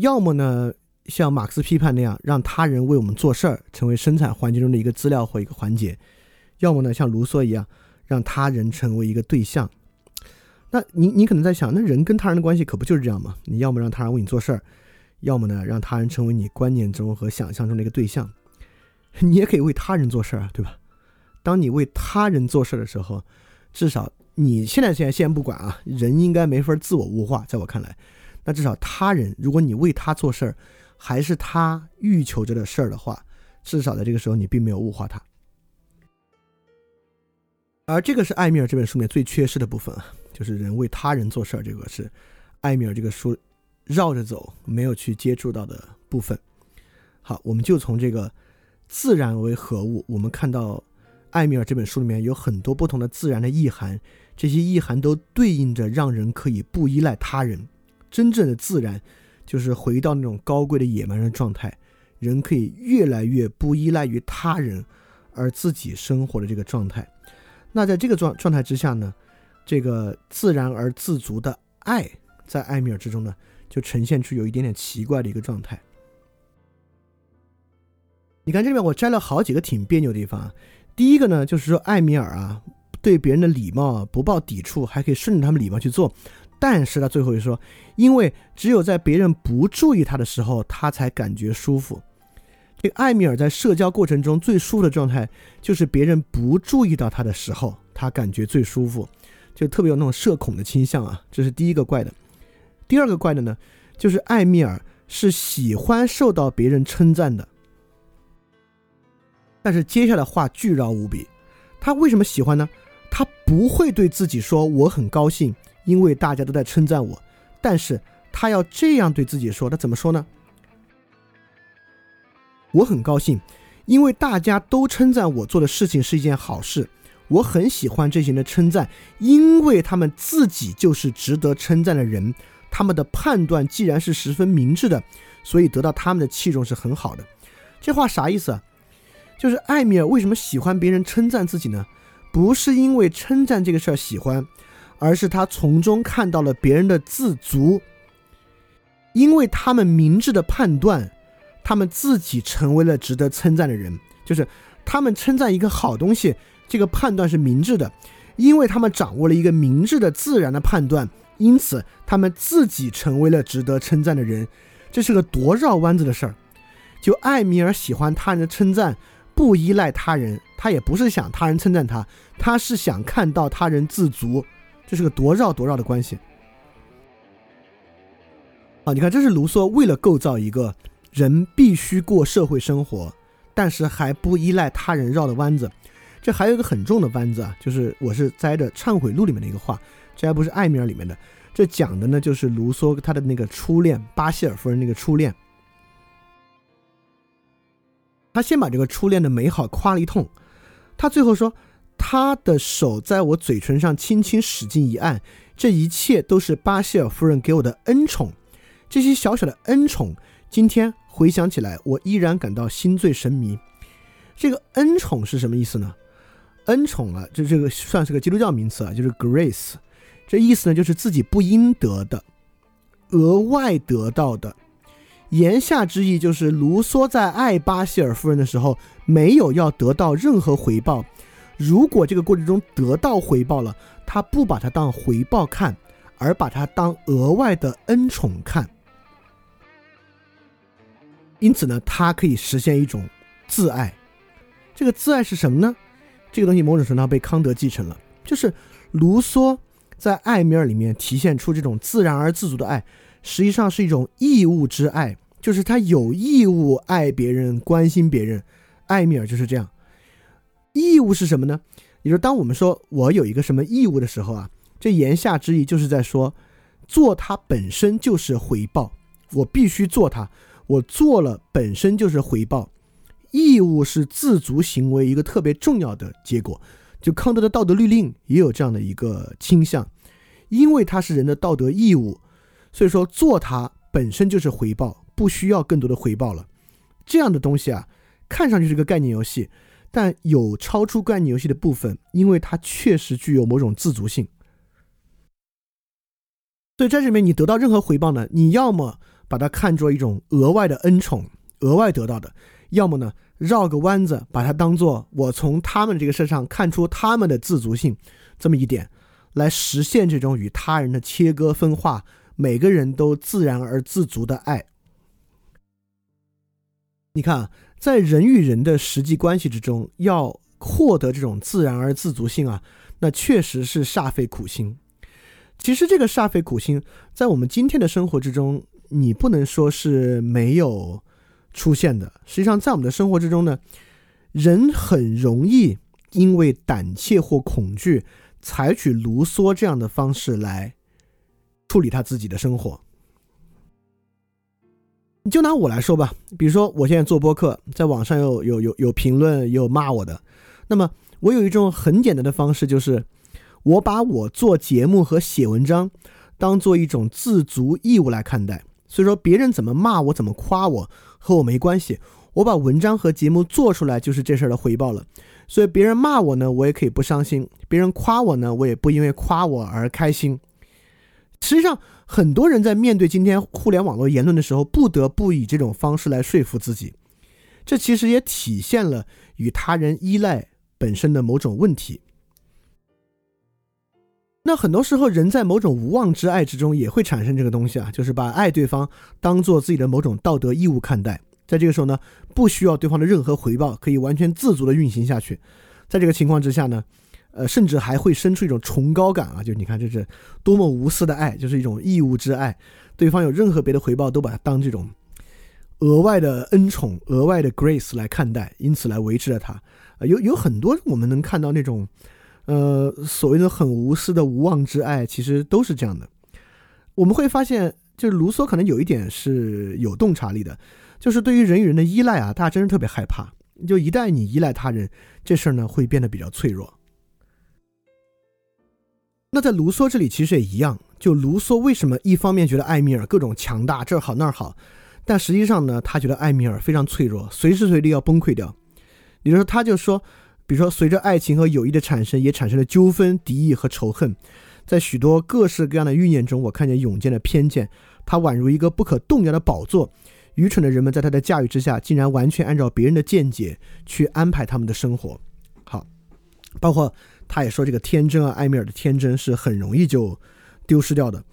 要么呢，像马克思批判那样，让他人为我们做事儿，成为生产环境中的一个资料或一个环节；要么呢，像卢梭一样，让他人成为一个对象。那你你可能在想，那人跟他人的关系可不就是这样吗？你要么让他人为你做事儿，要么呢，让他人成为你观念中和想象中的一个对象。你也可以为他人做事儿啊，对吧？当你为他人做事儿的时候，至少你现在现在先不管啊，人应该没法自我物化，在我看来，那至少他人，如果你为他做事儿，还是他欲求着的事儿的话，至少在这个时候你并没有物化他。而这个是艾米尔这本书里面最缺失的部分啊，就是人为他人做事儿，这个是艾米尔这个书绕着走没有去接触到的部分。好，我们就从这个。自然为何物？我们看到艾米尔这本书里面有很多不同的自然的意涵，这些意涵都对应着让人可以不依赖他人。真正的自然就是回到那种高贵的野蛮人状态，人可以越来越不依赖于他人而自己生活的这个状态。那在这个状状态之下呢，这个自然而自足的爱，在艾米尔之中呢，就呈现出有一点点奇怪的一个状态。你看这边我摘了好几个挺别扭的地方啊。第一个呢，就是说艾米尔啊，对别人的礼貌啊不抱抵触，还可以顺着他们礼貌去做。但是他最后又说，因为只有在别人不注意他的时候，他才感觉舒服。这个艾米尔在社交过程中最舒服的状态，就是别人不注意到他的时候，他感觉最舒服，就特别有那种社恐的倾向啊。这是第一个怪的。第二个怪的呢，就是艾米尔是喜欢受到别人称赞的。但是接下来话巨绕无比，他为什么喜欢呢？他不会对自己说我很高兴，因为大家都在称赞我。但是他要这样对自己说，他怎么说呢？我很高兴，因为大家都称赞我做的事情是一件好事。我很喜欢这些人的称赞，因为他们自己就是值得称赞的人。他们的判断既然是十分明智的，所以得到他们的器重是很好的。这话啥意思啊？就是艾米尔为什么喜欢别人称赞自己呢？不是因为称赞这个事儿喜欢，而是他从中看到了别人的自足，因为他们明智的判断，他们自己成为了值得称赞的人。就是他们称赞一个好东西，这个判断是明智的，因为他们掌握了一个明智的自然的判断，因此他们自己成为了值得称赞的人。这是个多绕弯子的事儿。就艾米尔喜欢他人的称赞。不依赖他人，他也不是想他人称赞他，他是想看到他人自足，这是个多绕多绕的关系。啊，你看，这是卢梭为了构造一个人必须过社会生活，但是还不依赖他人绕的弯子。这还有一个很重的弯子啊，就是我是摘的《忏悔录》里面的一个话，这还不是艾米尔里面的，这讲的呢就是卢梭他的那个初恋巴希尔夫人那个初恋。他先把这个初恋的美好夸了一通，他最后说：“他的手在我嘴唇上轻轻使劲一按，这一切都是巴希尔夫人给我的恩宠。这些小小的恩宠，今天回想起来，我依然感到心醉神迷。这个恩宠是什么意思呢？恩宠啊，这这个算是个基督教名词啊，就是 grace。这意思呢，就是自己不应得的，额外得到的。”言下之意就是，卢梭在爱巴希尔夫人的时候，没有要得到任何回报。如果这个过程中得到回报了，他不把它当回报看，而把它当额外的恩宠看。因此呢，他可以实现一种自爱。这个自爱是什么呢？这个东西某种程度上被康德继承了，就是卢梭在艾米尔里面体现出这种自然而自足的爱，实际上是一种义务之爱。就是他有义务爱别人、关心别人，艾米尔就是这样。义务是什么呢？也就是当我们说我有一个什么义务的时候啊，这言下之意就是在说，做它本身就是回报，我必须做它，我做了本身就是回报。义务是自足行为一个特别重要的结果。就康德的道德律令也有这样的一个倾向，因为它是人的道德义务，所以说做它本身就是回报。不需要更多的回报了，这样的东西啊，看上去是个概念游戏，但有超出概念游戏的部分，因为它确实具有某种自足性。所以在这里面，你得到任何回报呢，你要么把它看作一种额外的恩宠，额外得到的；要么呢，绕个弯子，把它当做我从他们这个身上看出他们的自足性这么一点，来实现这种与他人的切割分化，每个人都自然而自足的爱。你看啊，在人与人的实际关系之中，要获得这种自然而自足性啊，那确实是煞费苦心。其实这个煞费苦心，在我们今天的生活之中，你不能说是没有出现的。实际上，在我们的生活之中呢，人很容易因为胆怯或恐惧，采取卢梭这样的方式来处理他自己的生活。你就拿我来说吧，比如说我现在做播客，在网上有有有有评论，也有骂我的，那么我有一种很简单的方式，就是我把我做节目和写文章当做一种自足义务来看待。所以说，别人怎么骂我，怎么夸我，和我没关系。我把文章和节目做出来，就是这事儿的回报了。所以别人骂我呢，我也可以不伤心；别人夸我呢，我也不因为夸我而开心。实际上。很多人在面对今天互联网络言论的时候，不得不以这种方式来说服自己，这其实也体现了与他人依赖本身的某种问题。那很多时候，人在某种无妄之爱之中也会产生这个东西啊，就是把爱对方当做自己的某种道德义务看待。在这个时候呢，不需要对方的任何回报，可以完全自足的运行下去。在这个情况之下呢，呃，甚至还会生出一种崇高感啊，就是你看这是多么无私的爱，就是一种义务之爱。对方有任何别的回报，都把它当这种额外的恩宠、额外的 grace 来看待，因此来维持着它。啊，有有很多我们能看到那种。呃，所谓的很无私的无妄之爱，其实都是这样的。我们会发现，就是卢梭可能有一点是有洞察力的，就是对于人与人的依赖啊，大家真是特别害怕。就一旦你依赖他人，这事儿呢会变得比较脆弱。那在卢梭这里其实也一样，就卢梭为什么一方面觉得艾米尔各种强大，这儿好那儿好，但实际上呢，他觉得艾米尔非常脆弱，随时随地要崩溃掉。也就是说，他就说。比如说，随着爱情和友谊的产生，也产生了纠纷、敌意和仇恨。在许多各式各样的欲念中，我看见永健的偏见。它宛如一个不可动摇的宝座。愚蠢的人们在他的驾驭之下，竟然完全按照别人的见解去安排他们的生活。好，包括他也说，这个天真啊，艾米尔的天真是很容易就丢失掉的。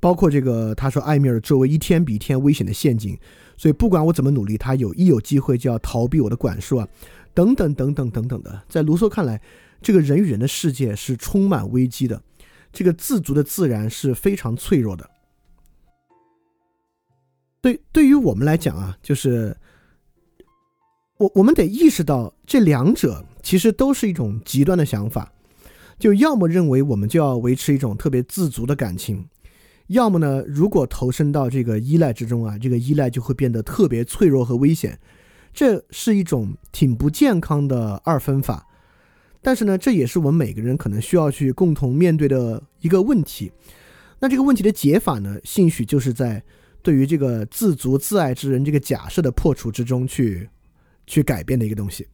包括这个，他说艾米尔周围一天比一天危险的陷阱，所以不管我怎么努力，他有一有机会就要逃避我的管束啊。等等等等等等的，在卢梭看来，这个人与人的世界是充满危机的，这个自足的自然是非常脆弱的。对，对于我们来讲啊，就是我我们得意识到，这两者其实都是一种极端的想法，就要么认为我们就要维持一种特别自足的感情，要么呢，如果投身到这个依赖之中啊，这个依赖就会变得特别脆弱和危险。这是一种挺不健康的二分法，但是呢，这也是我们每个人可能需要去共同面对的一个问题。那这个问题的解法呢，兴许就是在对于这个自足自爱之人这个假设的破除之中去去改变的一个东西。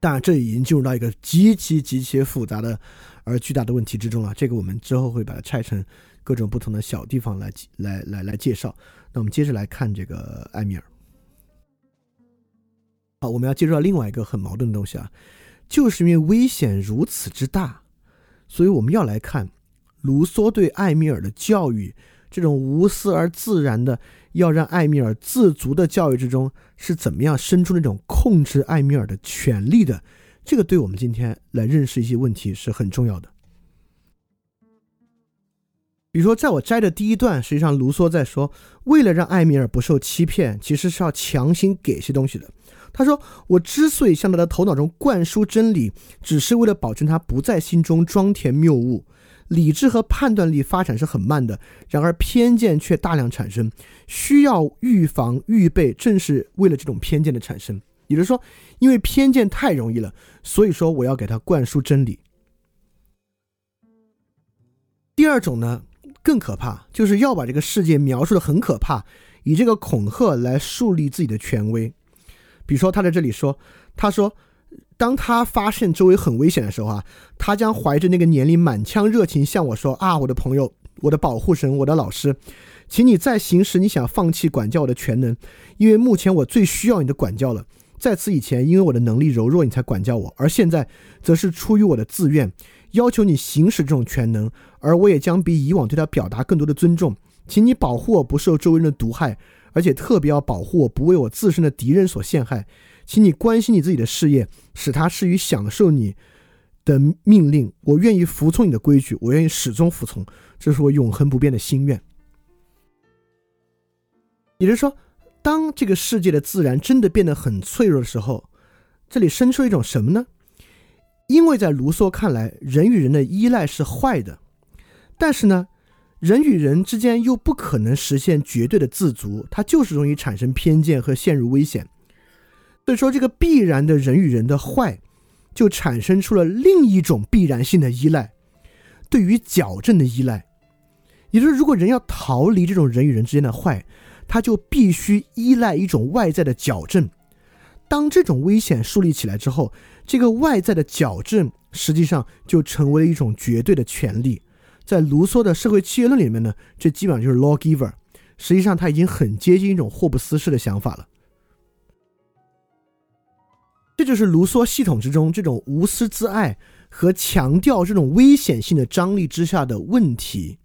但，这已经进入到一个极其极其复杂的而巨大的问题之中了。这个我们之后会把它拆成各种不同的小地方来来来来介绍。那我们接着来看这个埃米尔。好，我们要接触到另外一个很矛盾的东西啊，就是因为危险如此之大，所以我们要来看卢梭对艾米尔的教育，这种无私而自然的要让艾米尔自足的教育之中是怎么样生出那种控制艾米尔的权利的，这个对我们今天来认识一些问题是很重要的。比如说，在我摘的第一段，实际上卢梭在说，为了让艾米尔不受欺骗，其实是要强行给些东西的。他说：“我之所以向他的头脑中灌输真理，只是为了保证他不在心中装填谬误。理智和判断力发展是很慢的，然而偏见却大量产生，需要预防预备，正是为了这种偏见的产生。也就是说，因为偏见太容易了，所以说我要给他灌输真理。第二种呢，更可怕，就是要把这个世界描述的很可怕，以这个恐吓来树立自己的权威。”比如说，他在这里说：“他说，当他发现周围很危险的时候啊，他将怀着那个年龄满腔热情向我说：‘啊，我的朋友，我的保护神，我的老师，请你再行使你想放弃管教我的全能，因为目前我最需要你的管教了。在此以前，因为我的能力柔弱，你才管教我；而现在，则是出于我的自愿，要求你行使这种全能，而我也将比以往对他表达更多的尊重。请你保护我不受周围人的毒害。”而且特别要保护我，不为我自身的敌人所陷害，请你关心你自己的事业，使他适于享受你的命令。我愿意服从你的规矩，我愿意始终服从，这是我永恒不变的心愿。也就是说，当这个世界的自然真的变得很脆弱的时候，这里生出一种什么呢？因为在卢梭看来，人与人的依赖是坏的，但是呢？人与人之间又不可能实现绝对的自足，它就是容易产生偏见和陷入危险。所以说，这个必然的人与人的坏，就产生出了另一种必然性的依赖，对于矫正的依赖。也就是，如果人要逃离这种人与人之间的坏，他就必须依赖一种外在的矫正。当这种危险树立起来之后，这个外在的矫正实际上就成为了一种绝对的权利。在卢梭的社会契约论里面呢，这基本上就是 lawgiver，实际上他已经很接近一种霍布斯式的想法了。这就是卢梭系统之中这种无私自爱和强调这种危险性的张力之下的问题。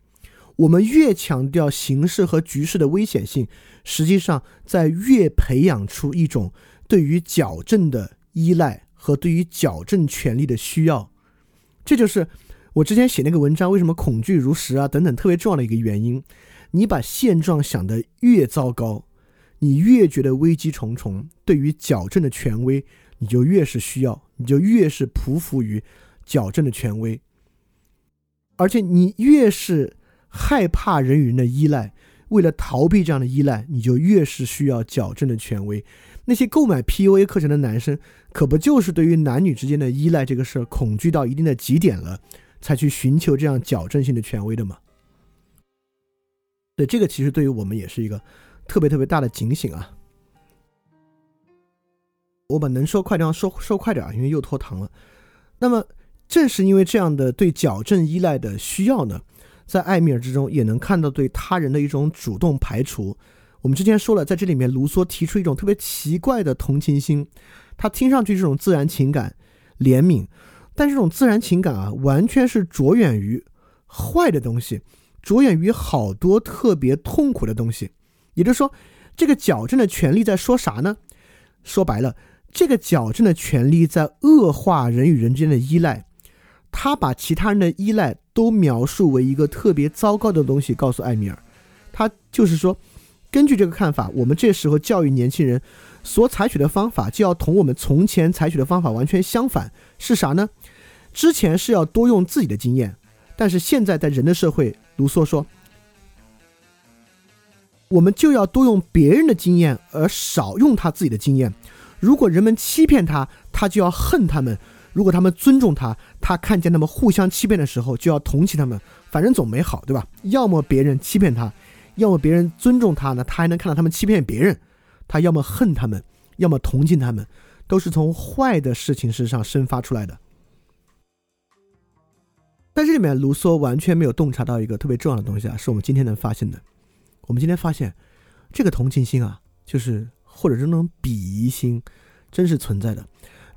我们越强调形势和局势的危险性，实际上在越培养出一种对于矫正的依赖和对于矫正权利的需要。这就是我之前写那个文章为什么恐惧如实啊等等特别重要的一个原因。你把现状想得越糟糕，你越觉得危机重重，对于矫正的权威，你就越是需要，你就越是匍匐于矫正的权威，而且你越是。害怕人与人的依赖，为了逃避这样的依赖，你就越是需要矫正的权威。那些购买 PUA 课程的男生，可不就是对于男女之间的依赖这个事儿恐惧到一定的极点了，才去寻求这样矫正性的权威的吗？对，这个其实对于我们也是一个特别特别大的警醒啊。我把能说快点说说快点啊，因为又拖堂了。那么正是因为这样的对矫正依赖的需要呢？在艾米尔之中，也能看到对他人的一种主动排除。我们之前说了，在这里面，卢梭提出一种特别奇怪的同情心，他听上去这种自然情感、怜悯，但这种自然情感啊，完全是着眼于坏的东西，着眼于好多特别痛苦的东西。也就是说，这个矫正的权利在说啥呢？说白了，这个矫正的权利在恶化人与人之间的依赖。他把其他人的依赖都描述为一个特别糟糕的东西，告诉艾米尔，他就是说，根据这个看法，我们这时候教育年轻人所采取的方法，就要同我们从前采取的方法完全相反，是啥呢？之前是要多用自己的经验，但是现在在人的社会，卢梭说，我们就要多用别人的经验，而少用他自己的经验。如果人们欺骗他，他就要恨他们。如果他们尊重他，他看见他们互相欺骗的时候，就要同情他们，反正总没好，对吧？要么别人欺骗他，要么别人尊重他呢，他还能看到他们欺骗别人，他要么恨他们，要么同情他们，都是从坏的事情身上生发出来的。在这里面，卢梭完全没有洞察到一个特别重要的东西啊，是我们今天能发现的。我们今天发现，这个同情心啊，就是或者这种鄙夷心，真是存在的。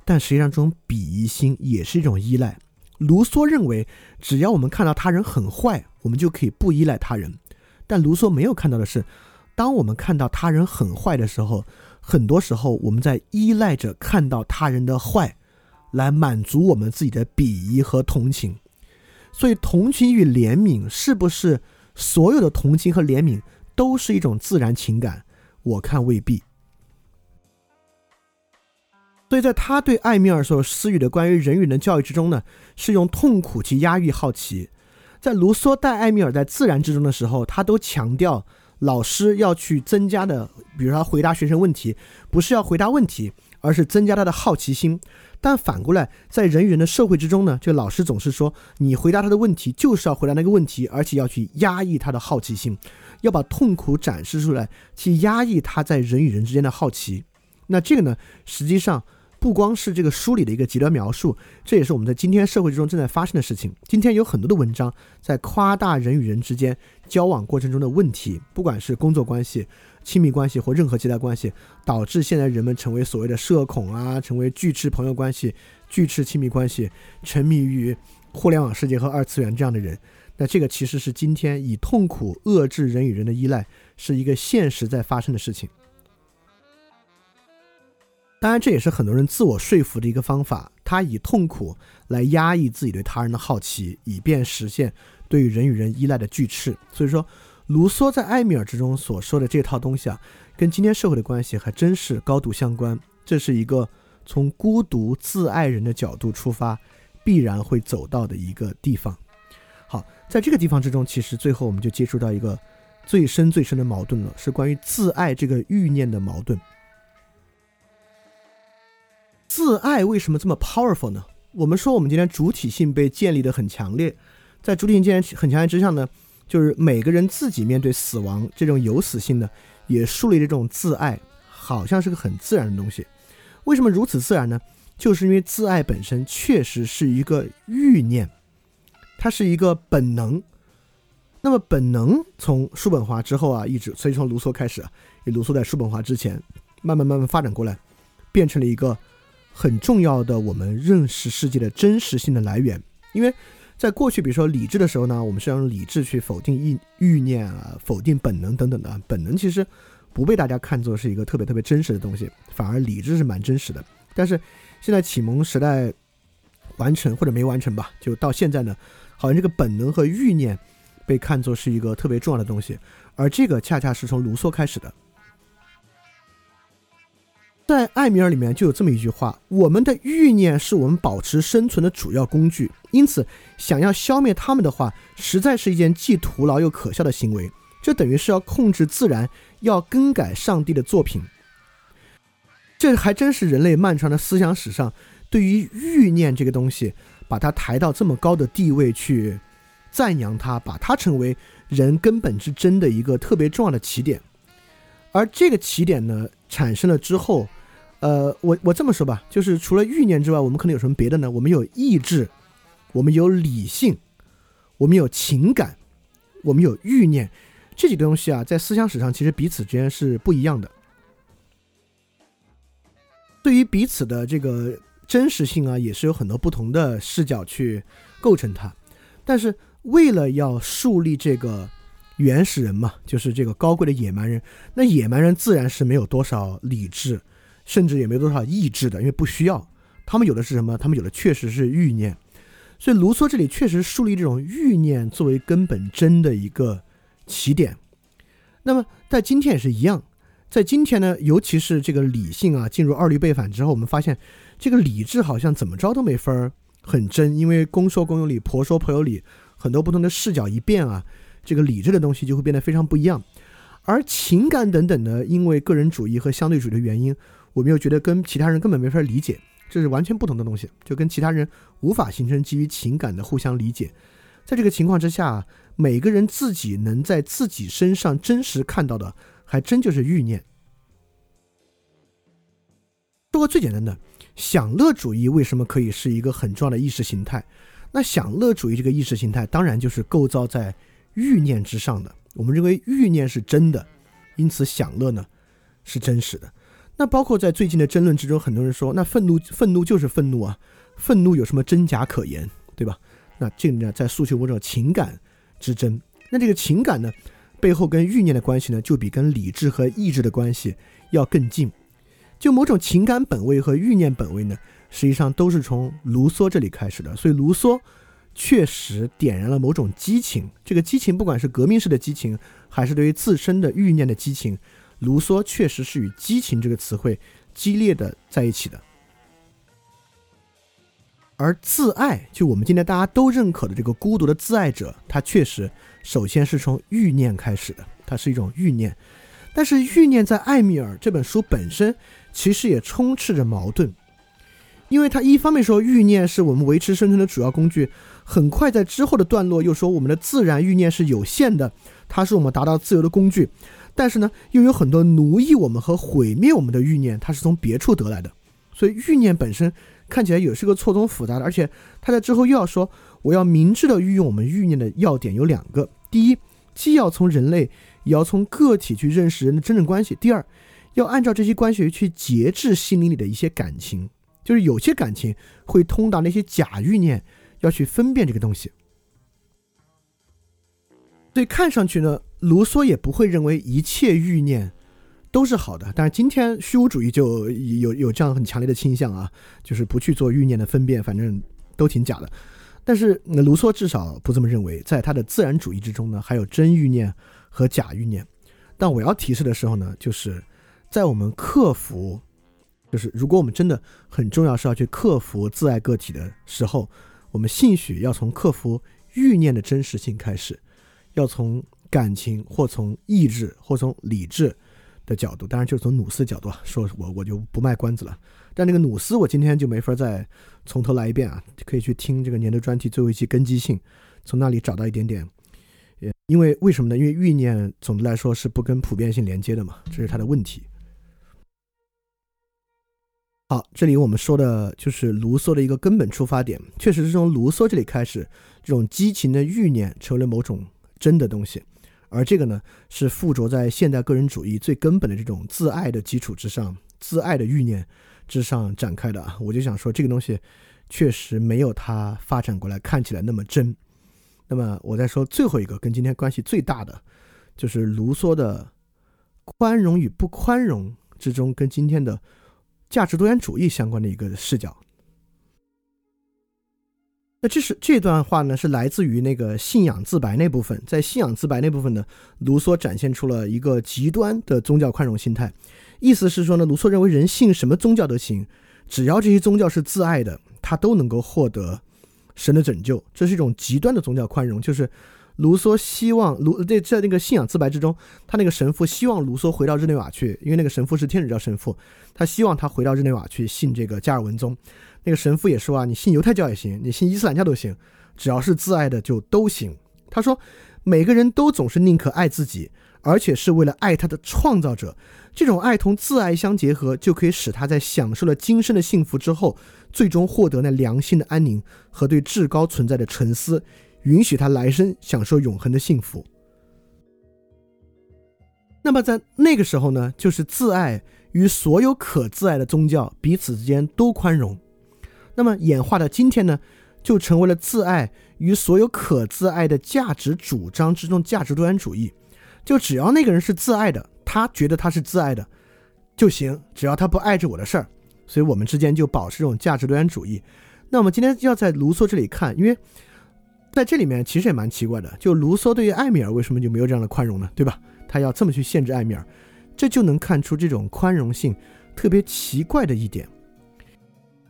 但实际上，这种鄙夷心也是一种依赖。卢梭认为，只要我们看到他人很坏，我们就可以不依赖他人。但卢梭没有看到的是，当我们看到他人很坏的时候，很多时候我们在依赖着看到他人的坏，来满足我们自己的鄙夷和同情。所以，同情与怜悯是不是所有的同情和怜悯都是一种自然情感？我看未必。所以在他对艾米尔所施予的关于人与人的教育之中呢，是用痛苦去压抑好奇。在卢梭带艾米尔在自然之中的时候，他都强调老师要去增加的，比如说回答学生问题，不是要回答问题，而是增加他的好奇心。但反过来，在人与人的社会之中呢，就老师总是说，你回答他的问题就是要回答那个问题，而且要去压抑他的好奇心，要把痛苦展示出来，去压抑他在人与人之间的好奇。那这个呢，实际上。不光是这个书里的一个极端描述，这也是我们在今天社会之中正在发生的事情。今天有很多的文章在夸大人与人之间交往过程中的问题，不管是工作关系、亲密关系或任何其他关系，导致现在人们成为所谓的社恐啊，成为拒斥朋友关系、拒斥亲密关系，沉迷于互联网世界和二次元这样的人。那这个其实是今天以痛苦遏制人与人的依赖，是一个现实在发生的事情。当然，这也是很多人自我说服的一个方法。他以痛苦来压抑自己对他人的好奇，以便实现对于人与人依赖的拒斥。所以说，卢梭在艾米尔之中所说的这套东西啊，跟今天社会的关系还真是高度相关。这是一个从孤独自爱人的角度出发，必然会走到的一个地方。好，在这个地方之中，其实最后我们就接触到一个最深最深的矛盾了，是关于自爱这个欲念的矛盾。自爱为什么这么 powerful 呢？我们说我们今天主体性被建立的很强烈，在主体性建立很强烈之上呢，就是每个人自己面对死亡这种有死性呢，也树立了这种自爱，好像是个很自然的东西。为什么如此自然呢？就是因为自爱本身确实是一个欲念，它是一个本能。那么本能从叔本华之后啊，一直所以从卢梭开始啊，也卢梭在叔本华之前，慢慢慢慢发展过来，变成了一个。很重要的我们认识世界的真实性的来源。因为在过去，比如说理智的时候呢，我们是要用理智去否定欲欲念啊，否定本能等等的。本能其实不被大家看作是一个特别特别真实的东西，反而理智是蛮真实的。但是现在启蒙时代完成或者没完成吧，就到现在呢，好像这个本能和欲念被看作是一个特别重要的东西，而这个恰恰是从卢梭开始的。在《艾米尔》里面就有这么一句话：“我们的欲念是我们保持生存的主要工具，因此想要消灭他们的话，实在是一件既徒劳又可笑的行为。这等于是要控制自然，要更改上帝的作品。这还真是人类漫长的思想史上对于欲念这个东西，把它抬到这么高的地位去赞扬它，把它成为人根本之真的一个特别重要的起点。而这个起点呢，产生了之后。”呃，我我这么说吧，就是除了欲念之外，我们可能有什么别的呢？我们有意志，我们有理性，我们有情感，我们有欲念，这几个东西啊，在思想史上其实彼此之间是不一样的。对于彼此的这个真实性啊，也是有很多不同的视角去构成它。但是为了要树立这个原始人嘛，就是这个高贵的野蛮人，那野蛮人自然是没有多少理智。甚至也没多少意志的，因为不需要。他们有的是什么？他们有的确实是欲念。所以卢梭这里确实树立这种欲念作为根本真的一个起点。那么在今天也是一样，在今天呢，尤其是这个理性啊进入二律背反之后，我们发现这个理智好像怎么着都没法儿很真，因为公说公有理，婆说婆有理，很多不同的视角一变啊，这个理智的东西就会变得非常不一样。而情感等等呢，因为个人主义和相对主义的原因。我们又觉得跟其他人根本没法理解，这是完全不同的东西，就跟其他人无法形成基于情感的互相理解。在这个情况之下，每个人自己能在自己身上真实看到的，还真就是欲念。说个最简单的，享乐主义为什么可以是一个很重要的意识形态？那享乐主义这个意识形态，当然就是构造在欲念之上的。我们认为欲念是真的，因此享乐呢是真实的。那包括在最近的争论之中，很多人说，那愤怒愤怒就是愤怒啊，愤怒有什么真假可言，对吧？那这呢，在诉求某种情感之争。那这个情感呢，背后跟欲念的关系呢，就比跟理智和意志的关系要更近。就某种情感本位和欲念本位呢，实际上都是从卢梭这里开始的。所以卢梭确实点燃了某种激情，这个激情不管是革命式的激情，还是对于自身的欲念的激情。卢梭确实是与激情这个词汇激烈的在一起的，而自爱，就我们今天大家都认可的这个孤独的自爱者，他确实首先是从欲念开始的，它是一种欲念。但是欲念在《艾米尔》这本书本身其实也充斥着矛盾，因为他一方面说欲念是我们维持生存的主要工具，很快在之后的段落又说我们的自然欲念是有限的，它是我们达到自由的工具。但是呢，又有很多奴役我们和毁灭我们的欲念，它是从别处得来的。所以欲念本身看起来也是个错综复杂的。而且他在之后又要说，我要明智的运用我们欲念的要点有两个：第一，既要从人类，也要从个体去认识人的真正关系；第二，要按照这些关系去节制心灵里的一些感情，就是有些感情会通达那些假欲念，要去分辨这个东西。所以看上去呢。卢梭也不会认为一切欲念都是好的，但是今天虚无主义就有有这样很强烈的倾向啊，就是不去做欲念的分辨，反正都挺假的。但是卢梭至少不这么认为，在他的自然主义之中呢，还有真欲念和假欲念。但我要提示的时候呢，就是在我们克服，就是如果我们真的很重要是要去克服自爱个体的时候，我们兴许要从克服欲念的真实性开始，要从。感情或从意志或从理智的角度，当然就是从努斯角度啊，说我我就不卖关子了。但那个努斯，我今天就没法再从头来一遍啊，可以去听这个年度专题最后一期根基性，从那里找到一点点。因为为什么呢？因为欲念总的来说是不跟普遍性连接的嘛，这是它的问题。好，这里我们说的就是卢梭的一个根本出发点，确实是从卢梭这里开始，这种激情的欲念成为了某种真的东西。而这个呢，是附着在现代个人主义最根本的这种自爱的基础之上，自爱的欲念之上展开的啊。我就想说，这个东西确实没有它发展过来看起来那么真。那么我再说最后一个，跟今天关系最大的，就是卢梭的宽容与不宽容之中，跟今天的价值多元主义相关的一个视角。那这是这段话呢，是来自于那个信仰自白那部分。在信仰自白那部分呢，卢梭展现出了一个极端的宗教宽容心态，意思是说呢，卢梭认为人信什么宗教都行，只要这些宗教是自爱的，他都能够获得神的拯救。这是一种极端的宗教宽容，就是卢梭希望卢在在那个信仰自白之中，他那个神父希望卢梭回到日内瓦去，因为那个神父是天主教神父，他希望他回到日内瓦去信这个加尔文宗。那个神父也说啊，你信犹太教也行，你信伊斯兰教都行，只要是自爱的就都行。他说，每个人都总是宁可爱自己，而且是为了爱他的创造者。这种爱同自爱相结合，就可以使他在享受了今生的幸福之后，最终获得那良心的安宁和对至高存在的沉思，允许他来生享受永恒的幸福。那么在那个时候呢，就是自爱与所有可自爱的宗教彼此之间都宽容。那么演化的今天呢，就成为了自爱与所有可自爱的价值主张之中价值多元主义。就只要那个人是自爱的，他觉得他是自爱的就行，只要他不碍着我的事儿。所以我们之间就保持这种价值多元主义。那我们今天要在卢梭这里看，因为在这里面其实也蛮奇怪的，就卢梭对于艾米尔为什么就没有这样的宽容呢？对吧？他要这么去限制艾米尔，这就能看出这种宽容性特别奇怪的一点。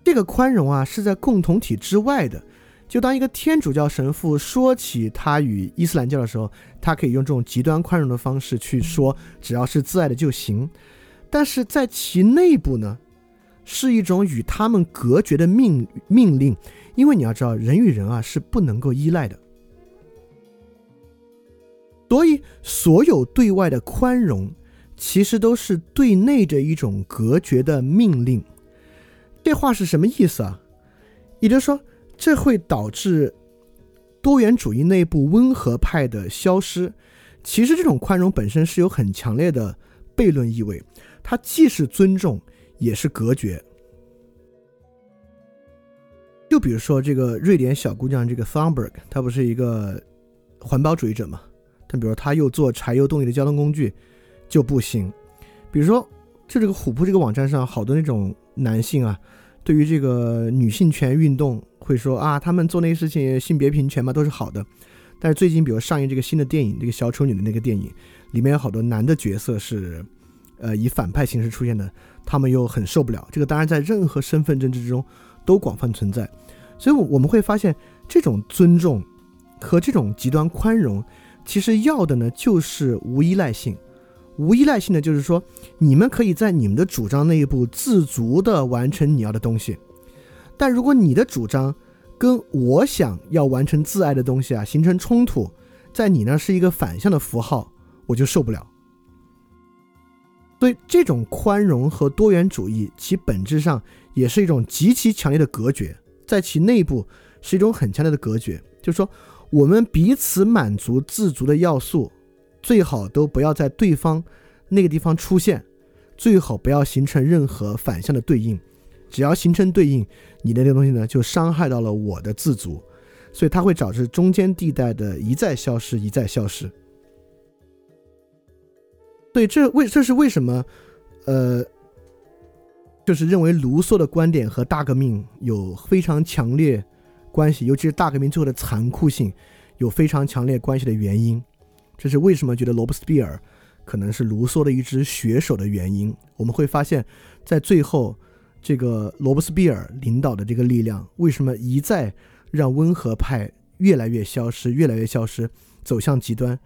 这个宽容啊，是在共同体之外的。就当一个天主教神父说起他与伊斯兰教的时候，他可以用这种极端宽容的方式去说，只要是自爱的就行。但是在其内部呢，是一种与他们隔绝的命命令。因为你要知道，人与人啊是不能够依赖的，所以所有对外的宽容，其实都是对内的一种隔绝的命令。这话是什么意思啊？也就是说，这会导致多元主义内部温和派的消失。其实，这种宽容本身是有很强烈的悖论意味，它既是尊重，也是隔绝。就比如说，这个瑞典小姑娘这个 Thunberg，她不是一个环保主义者嘛？但比如她又做柴油动力的交通工具就不行。比如说，就这个虎扑这个网站上，好多那种男性啊。对于这个女性权运动，会说啊，他们做那些事情，性别平权嘛，都是好的。但是最近，比如上映这个新的电影，这个小丑女的那个电影，里面有好多男的角色是，呃，以反派形式出现的，他们又很受不了。这个当然在任何身份政治之中都广泛存在。所以，我们会发现，这种尊重和这种极端宽容，其实要的呢，就是无依赖性。无依赖性的就是说，你们可以在你们的主张内部自足的完成你要的东西，但如果你的主张跟我想要完成自爱的东西啊形成冲突，在你那是一个反向的符号，我就受不了。所以，这种宽容和多元主义，其本质上也是一种极其强烈的隔绝，在其内部是一种很强烈的隔绝，就是说，我们彼此满足自足的要素。最好都不要在对方那个地方出现，最好不要形成任何反向的对应。只要形成对应，你的那个东西呢，就伤害到了我的自足，所以它会导致中间地带的一再消失，一再消失。对这为这是为什么？呃，就是认为卢梭的观点和大革命有非常强烈关系，尤其是大革命最后的残酷性有非常强烈关系的原因。这是为什么觉得罗伯斯庇尔可能是卢梭的一只血手的原因。我们会发现，在最后，这个罗伯斯庇尔领导的这个力量，为什么一再让温和派越来越消失，越来越消失，走向极端？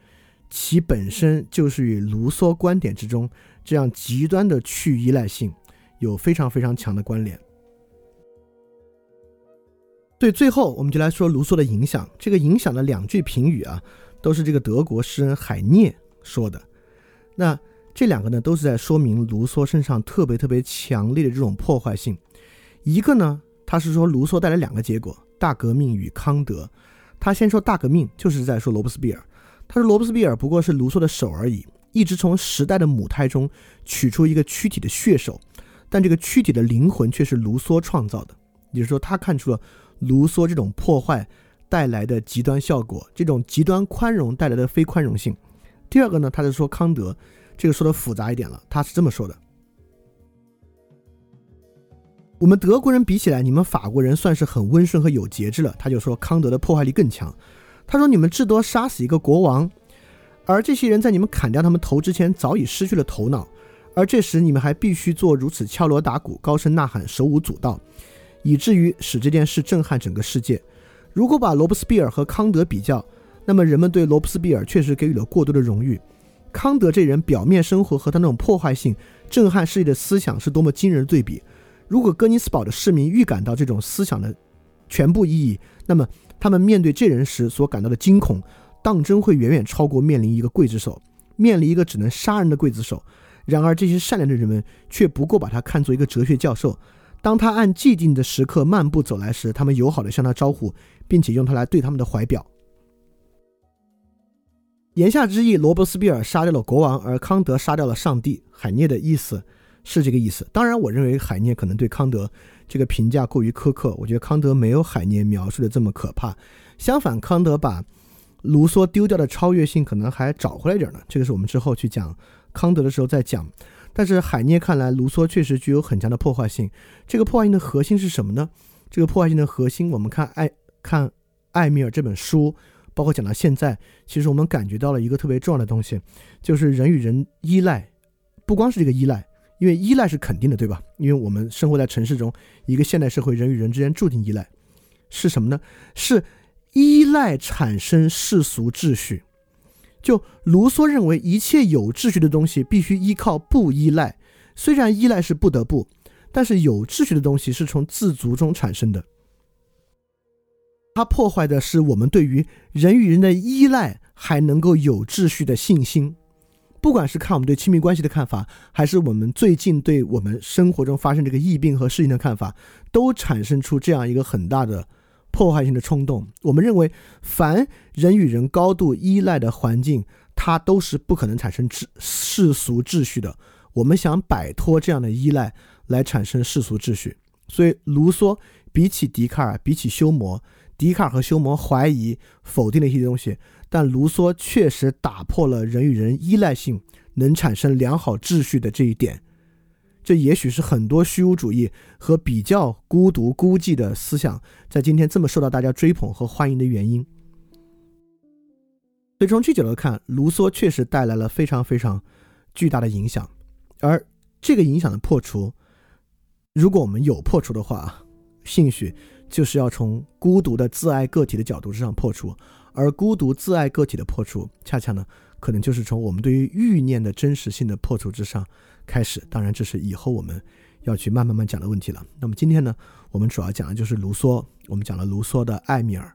其本身就是与卢梭观点之中这样极端的去依赖性有非常非常强的关联。对，最后我们就来说卢梭的影响。这个影响的两句评语啊。都是这个德国诗人海涅说的，那这两个呢，都是在说明卢梭身上特别特别强烈的这种破坏性。一个呢，他是说卢梭带来两个结果：大革命与康德。他先说大革命，就是在说罗伯斯庇尔。他说罗伯斯庇尔不过是卢梭的手而已，一直从时代的母胎中取出一个躯体的血手。但这个躯体的灵魂却是卢梭创造的。也就是说，他看出了卢梭这种破坏带来的极端效果，这种极端宽容带来的非宽容性。第二个呢，他是说康德，这个说的复杂一点了，他是这么说的：我们德国人比起来，你们法国人算是很温顺和有节制了。他就说康德的破坏力更强。他说你们至多杀死一个国王，而这些人在你们砍掉他们头之前早已失去了头脑，而这时你们还必须做如此敲锣打鼓、高声呐喊、手舞足蹈。以至于使这件事震撼整个世界。如果把罗伯斯庇尔和康德比较，那么人们对罗伯斯庇尔确实给予了过多的荣誉。康德这人表面生活和他那种破坏性、震撼世界的思想是多么惊人的对比。如果哥尼斯堡的市民预感到这种思想的全部意义，那么他们面对这人时所感到的惊恐，当真会远远超过面临一个刽子手，面临一个只能杀人的刽子手。然而这些善良的人们却不过把他看作一个哲学教授。当他按既定的时刻漫步走来时，他们友好的向他招呼，并且用它来对他们的怀表。言下之意，罗伯斯庇尔杀掉了国王，而康德杀掉了上帝。海涅的意思是这个意思。当然，我认为海涅可能对康德这个评价过于苛刻。我觉得康德没有海涅描述的这么可怕。相反，康德把卢梭丢掉的超越性可能还找回来点呢。这个是我们之后去讲康德的时候再讲。但是海涅看来，卢梭确实具有很强的破坏性。这个破坏性的核心是什么呢？这个破坏性的核心，我们看艾看艾米尔这本书，包括讲到现在，其实我们感觉到了一个特别重要的东西，就是人与人依赖，不光是这个依赖，因为依赖是肯定的，对吧？因为我们生活在城市中，一个现代社会，人与人之间注定依赖，是什么呢？是依赖产生世俗秩序。就卢梭认为，一切有秩序的东西必须依靠不依赖。虽然依赖是不得不，但是有秩序的东西是从自足中产生的。它破坏的是我们对于人与人的依赖还能够有秩序的信心。不管是看我们对亲密关系的看法，还是我们最近对我们生活中发生这个疫病和事情的看法，都产生出这样一个很大的。破坏性的冲动，我们认为，凡人与人高度依赖的环境，它都是不可能产生世世俗秩序的。我们想摆脱这样的依赖，来产生世俗秩序。所以，卢梭比起笛卡尔，比起休谟，笛卡尔和休谟怀疑、否定了一些东西，但卢梭确实打破了人与人依赖性能产生良好秩序的这一点。这也许是很多虚无主义和比较孤独孤寂的思想在今天这么受到大家追捧和欢迎的原因。所以从这角度看，卢梭确实带来了非常非常巨大的影响。而这个影响的破除，如果我们有破除的话，兴许就是要从孤独的自爱个体的角度之上破除。而孤独自爱个体的破除，恰恰呢，可能就是从我们对于欲念的真实性的破除之上。开始，当然这是以后我们要去慢慢慢讲的问题了。那么今天呢，我们主要讲的就是卢梭。我们讲了卢梭的《艾米尔》，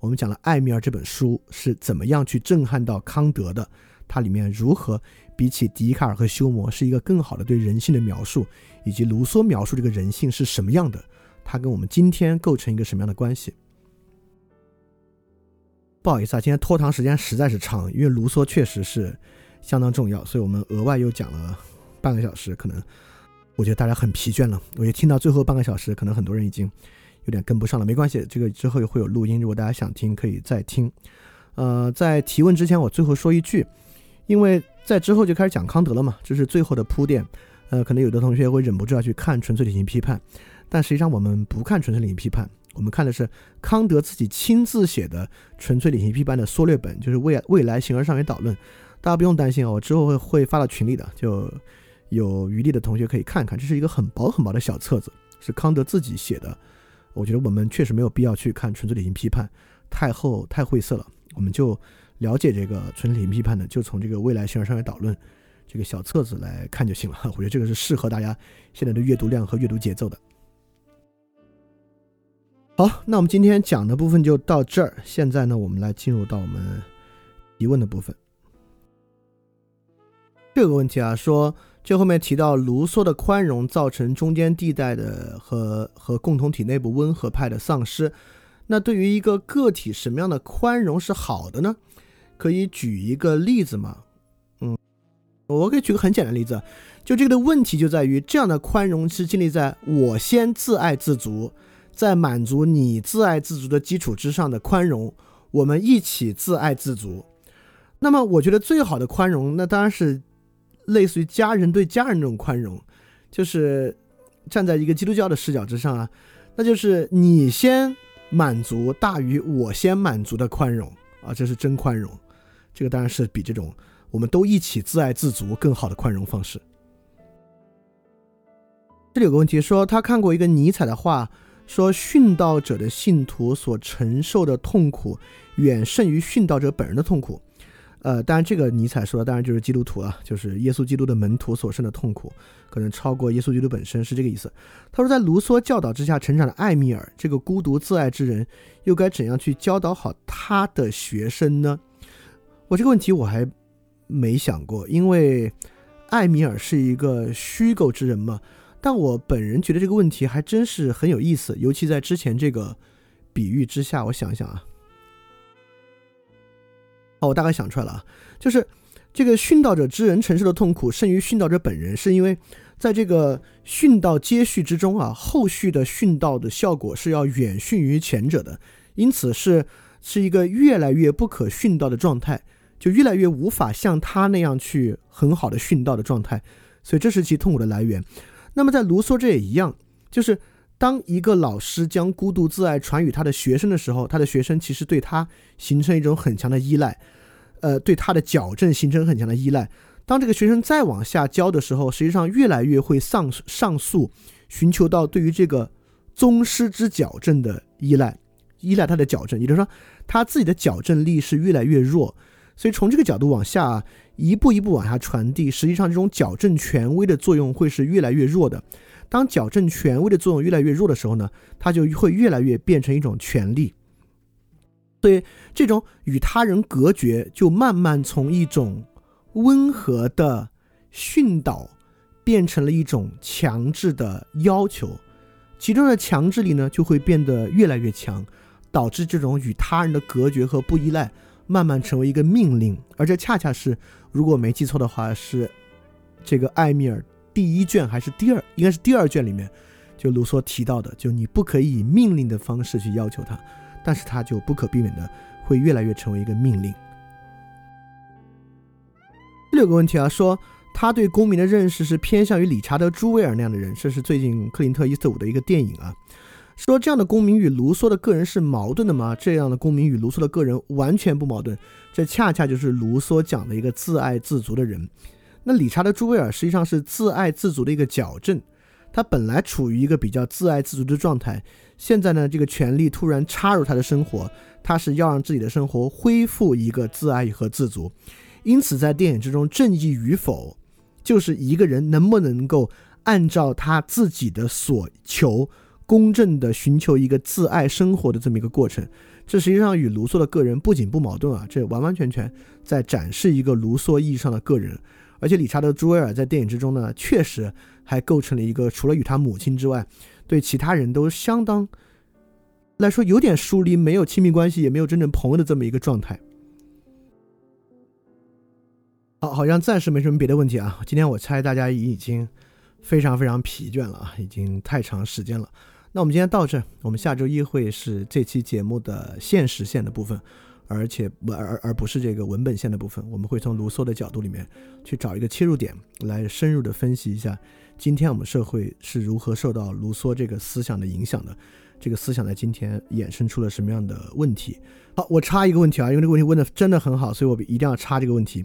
我们讲了《艾米尔》这本书是怎么样去震撼到康德的，它里面如何比起笛卡尔和休谟是一个更好的对人性的描述，以及卢梭描述这个人性是什么样的，它跟我们今天构成一个什么样的关系？不好意思啊，今天拖堂时间实在是长，因为卢梭确实是相当重要，所以我们额外又讲了。半个小时，可能我觉得大家很疲倦了。我也听到最后半个小时，可能很多人已经有点跟不上了。没关系，这个之后会有录音，如果大家想听，可以再听。呃，在提问之前，我最后说一句，因为在之后就开始讲康德了嘛，这是最后的铺垫。呃，可能有的同学会忍不住要去看《纯粹理性批判》，但实际上我们不看《纯粹理性批判》，我们看的是康德自己亲自写的《纯粹理性批判》的缩略本，就是《未未来形而上学导论》。大家不用担心啊，我之后会会发到群里的，就。有余力的同学可以看看，这是一个很薄很薄的小册子，是康德自己写的。我觉得我们确实没有必要去看《纯粹理性批判》，太厚太晦涩了。我们就了解这个《纯粹理性批判》的，就从这个《未来形而上学导论》这个小册子来看就行了。我觉得这个是适合大家现在的阅读量和阅读节奏的。好，那我们今天讲的部分就到这儿。现在呢，我们来进入到我们提问的部分。这个问题啊，说。最后面提到卢梭的宽容造成中间地带的和和共同体内部温和派的丧失，那对于一个个体什么样的宽容是好的呢？可以举一个例子吗？嗯，我可以举个很简单的例子，就这个的问题就在于，这样的宽容是建立在我先自爱自足，在满足你自爱自足的基础之上的宽容，我们一起自爱自足。那么，我觉得最好的宽容，那当然是类似于家人对家人这种宽容，就是站在一个基督教的视角之上啊，那就是你先满足大于我先满足的宽容啊，这是真宽容。这个当然是比这种我们都一起自爱自足更好的宽容方式。这里有个问题，说他看过一个尼采的话，说殉道者的信徒所承受的痛苦远胜于殉道者本人的痛苦。呃，当然这个尼采说的当然就是基督徒了，就是耶稣基督的门徒所生的痛苦可能超过耶稣基督本身，是这个意思。他说，在卢梭教导之下成长的艾米尔这个孤独自爱之人，又该怎样去教导好他的学生呢？我这个问题我还没想过，因为艾米尔是一个虚构之人嘛。但我本人觉得这个问题还真是很有意思，尤其在之前这个比喻之下，我想一想啊。哦，我大概想出来了啊，就是这个殉道者之人承受的痛苦胜于殉道者本人，是因为在这个殉道接续之中啊，后续的殉道的效果是要远逊于前者的，因此是是一个越来越不可殉道的状态。就越来越无法像他那样去很好的殉道的状态，所以这是其痛苦的来源。那么在卢梭这也一样，就是当一个老师将孤独自爱传与他的学生的时候，他的学生其实对他形成一种很强的依赖，呃，对他的矫正形成很强的依赖。当这个学生再往下教的时候，实际上越来越会上上诉，寻求到对于这个宗师之矫正的依赖，依赖他的矫正，也就是说他自己的矫正力是越来越弱。所以从这个角度往下一步一步往下传递，实际上这种矫正权威的作用会是越来越弱的。当矫正权威的作用越来越弱的时候呢，它就会越来越变成一种权利。所以这种与他人隔绝，就慢慢从一种温和的训导，变成了一种强制的要求。其中的强制力呢，就会变得越来越强，导致这种与他人的隔绝和不依赖。慢慢成为一个命令，而这恰恰是，如果没记错的话，是这个艾米尔第一卷还是第二，应该是第二卷里面，就卢梭提到的，就你不可以以命令的方式去要求他，但是他就不可避免的会越来越成为一个命令。第六个问题啊，说他对公民的认识是偏向于理查德·朱维尔那样的人，这是最近克林特·伊斯特伍的一个电影啊。说这样的公民与卢梭的个人是矛盾的吗？这样的公民与卢梭的个人完全不矛盾，这恰恰就是卢梭讲的一个自爱自足的人。那理查德·朱维尔实际上是自爱自足的一个矫正，他本来处于一个比较自爱自足的状态，现在呢，这个权力突然插入他的生活，他是要让自己的生活恢复一个自爱和自足。因此，在电影之中，正义与否，就是一个人能不能够按照他自己的所求。公正的寻求一个自爱生活的这么一个过程，这实际上与卢梭的个人不仅不矛盾啊，这完完全全在展示一个卢梭意义上的个人。而且理查德·朱维尔在电影之中呢，确实还构成了一个除了与他母亲之外，对其他人都相当来说有点疏离、没有亲密关系、也没有真正朋友的这么一个状态。好，好像暂时没什么别的问题啊。今天我猜大家已经非常非常疲倦了啊，已经太长时间了。那我们今天到这，我们下周一会是这期节目的现实线的部分，而且而而而不是这个文本线的部分。我们会从卢梭的角度里面去找一个切入点，来深入的分析一下今天我们社会是如何受到卢梭这个思想的影响的，这个思想在今天衍生出了什么样的问题。好，我插一个问题啊，因为这个问题问的真的很好，所以我一定要插这个问题。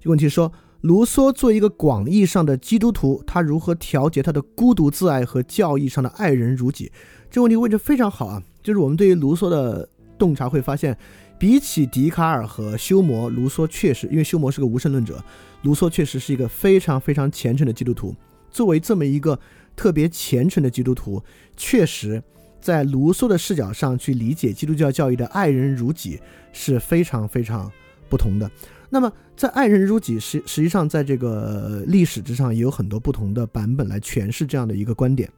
这个问题说。卢梭作为一个广义上的基督徒，他如何调节他的孤独自爱和教义上的爱人如己？这个问题问得非常好啊！就是我们对于卢梭的洞察会发现，比起笛卡尔和休谟，卢梭确实，因为休谟是个无神论者，卢梭确实是一个非常非常虔诚的基督徒。作为这么一个特别虔诚的基督徒，确实在卢梭的视角上去理解基督教教义的爱人如己是非常非常不同的。那么，在爱人如己实实际上，在这个历史之上，也有很多不同的版本来诠释这样的一个观点。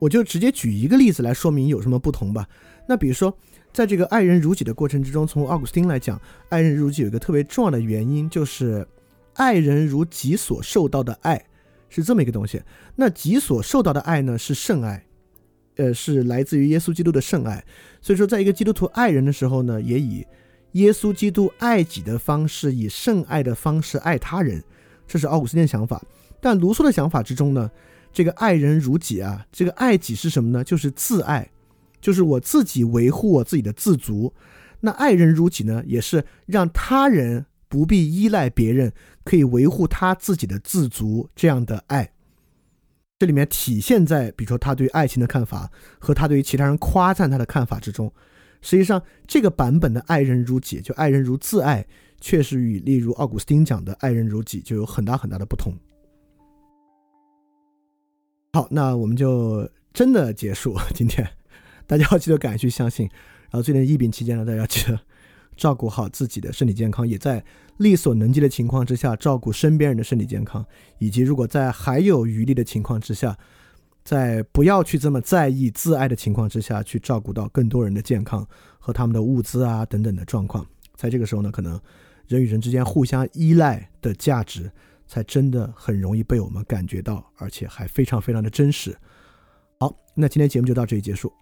我就直接举一个例子来说明有什么不同吧。那比如说，在这个爱人如己的过程之中，从奥古斯丁来讲，爱人如己有一个特别重要的原因，就是爱人如己所受到的爱是这么一个东西。那己所受到的爱呢，是圣爱，呃，是来自于耶稣基督的圣爱。所以说，在一个基督徒爱人的时候呢，也以耶稣基督爱己的方式，以圣爱的方式爱他人，这是奥古斯丁的想法。但卢梭的想法之中呢？这个爱人如己啊，这个爱己是什么呢？就是自爱，就是我自己维护我自己的自足。那爱人如己呢，也是让他人不必依赖别人，可以维护他自己的自足这样的爱。这里面体现在，比如说他对爱情的看法和他对于其他人夸赞他的看法之中。实际上，这个版本的爱人如己，就爱人如自爱，确实与例如奥古斯丁讲的爱人如己就有很大很大的不同。好，那我们就真的结束今天。大家要记得敢于去相信。然后最近疫病期间呢，大家记得照顾好自己的身体健康，也在力所能及的情况之下照顾身边人的身体健康，以及如果在还有余力的情况之下，在不要去这么在意自爱的情况之下去照顾到更多人的健康和他们的物资啊等等的状况。在这个时候呢，可能人与人之间互相依赖的价值。才真的很容易被我们感觉到，而且还非常非常的真实。好，那今天节目就到这里结束。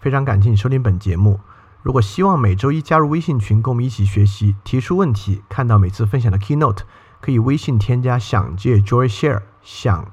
非常感谢你收听本节目。如果希望每周一加入微信群，跟我们一起学习，提出问题，看到每次分享的 keynote，可以微信添加“想借 Joy Share”，想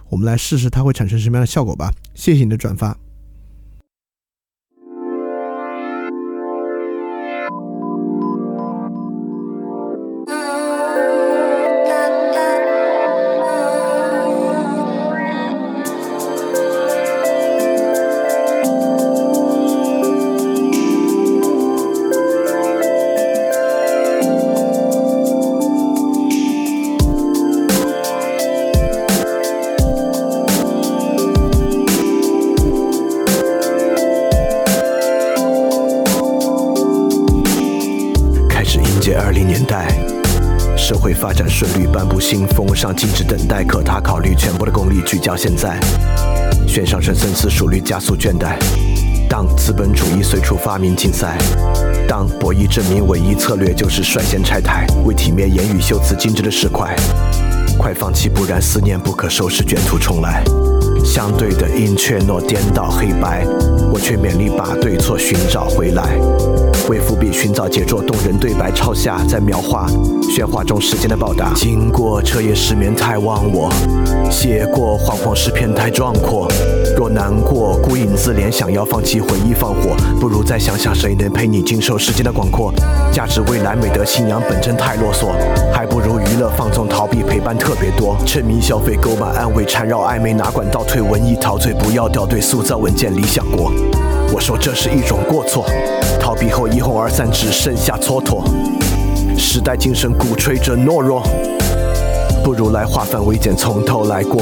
我们来试试它会产生什么样的效果吧。谢谢你的转发。顺律颁布新风上静止等待，可他考虑全部的功力聚焦现在，悬上身深思熟虑加速倦怠。当资本主义随处发明竞赛，当博弈证明唯一策略就是率先拆台，为体面言语修辞精致的石块，快放弃，不然思念不可收拾，卷土重来。相对的音却诺颠倒黑白，我却勉力把对错寻找回来。为伏笔寻找杰作，动人对白抄下，在描画喧哗中时间的报答。经过彻夜失眠太忘我，写过惶惶诗篇太壮阔。难过孤影自怜，想要放弃回忆放火，不如再想想谁能陪你经受时间的广阔。价值未来美德信仰本真太啰嗦，还不如娱乐放纵逃避陪伴特别多。沉迷消费购买安慰缠绕暧昧哪管倒退文艺陶醉不要掉队塑造稳健理想国。我说这是一种过错，逃避后一哄而散，只剩下蹉跎。时代精神鼓吹着懦弱，不如来化繁为简，从头来过。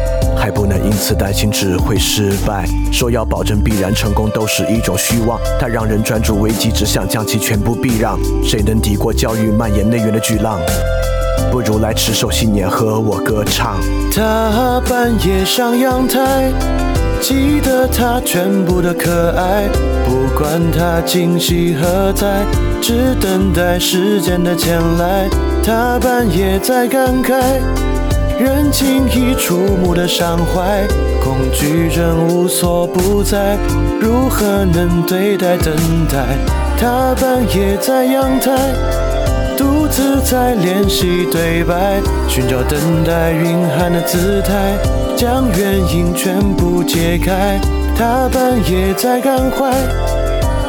还不能因此担心只会失败，说要保证必然成功都是一种虚妄，它让人专注危机，只想将其全部避让。谁能抵过教育蔓延内源的巨浪？不如来持守信念，和我歌唱。他半夜上阳台，记得他全部的可爱，不管他今夕何在，只等待时间的前来。他半夜在感慨，人轻易触目的伤怀，恐惧症无所不在，如何能对待等待？他半夜在阳台，独自在练习对白，寻找等待蕴含的姿态，将原因全部揭开。他半夜在感怀。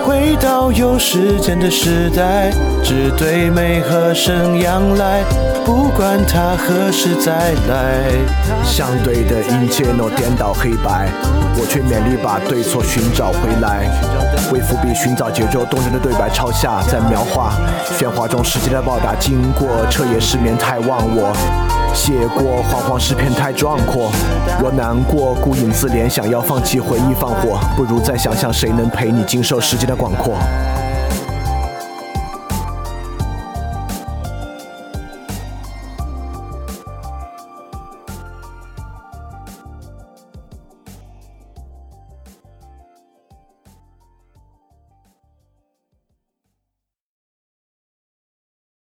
回到有时间的时代，只对美和声仰赖，不管他何时再来。相对的一切都颠倒黑白，我却勉力把对错寻找回来。为伏笔寻找节奏动人的对白，抄下在描画喧哗中世界的报答。经过彻夜失眠太忘我，写过惶惶诗篇太壮阔。若难过顾影自怜，想要放弃回忆放火，不如再想想谁能陪你经受时间的广阔。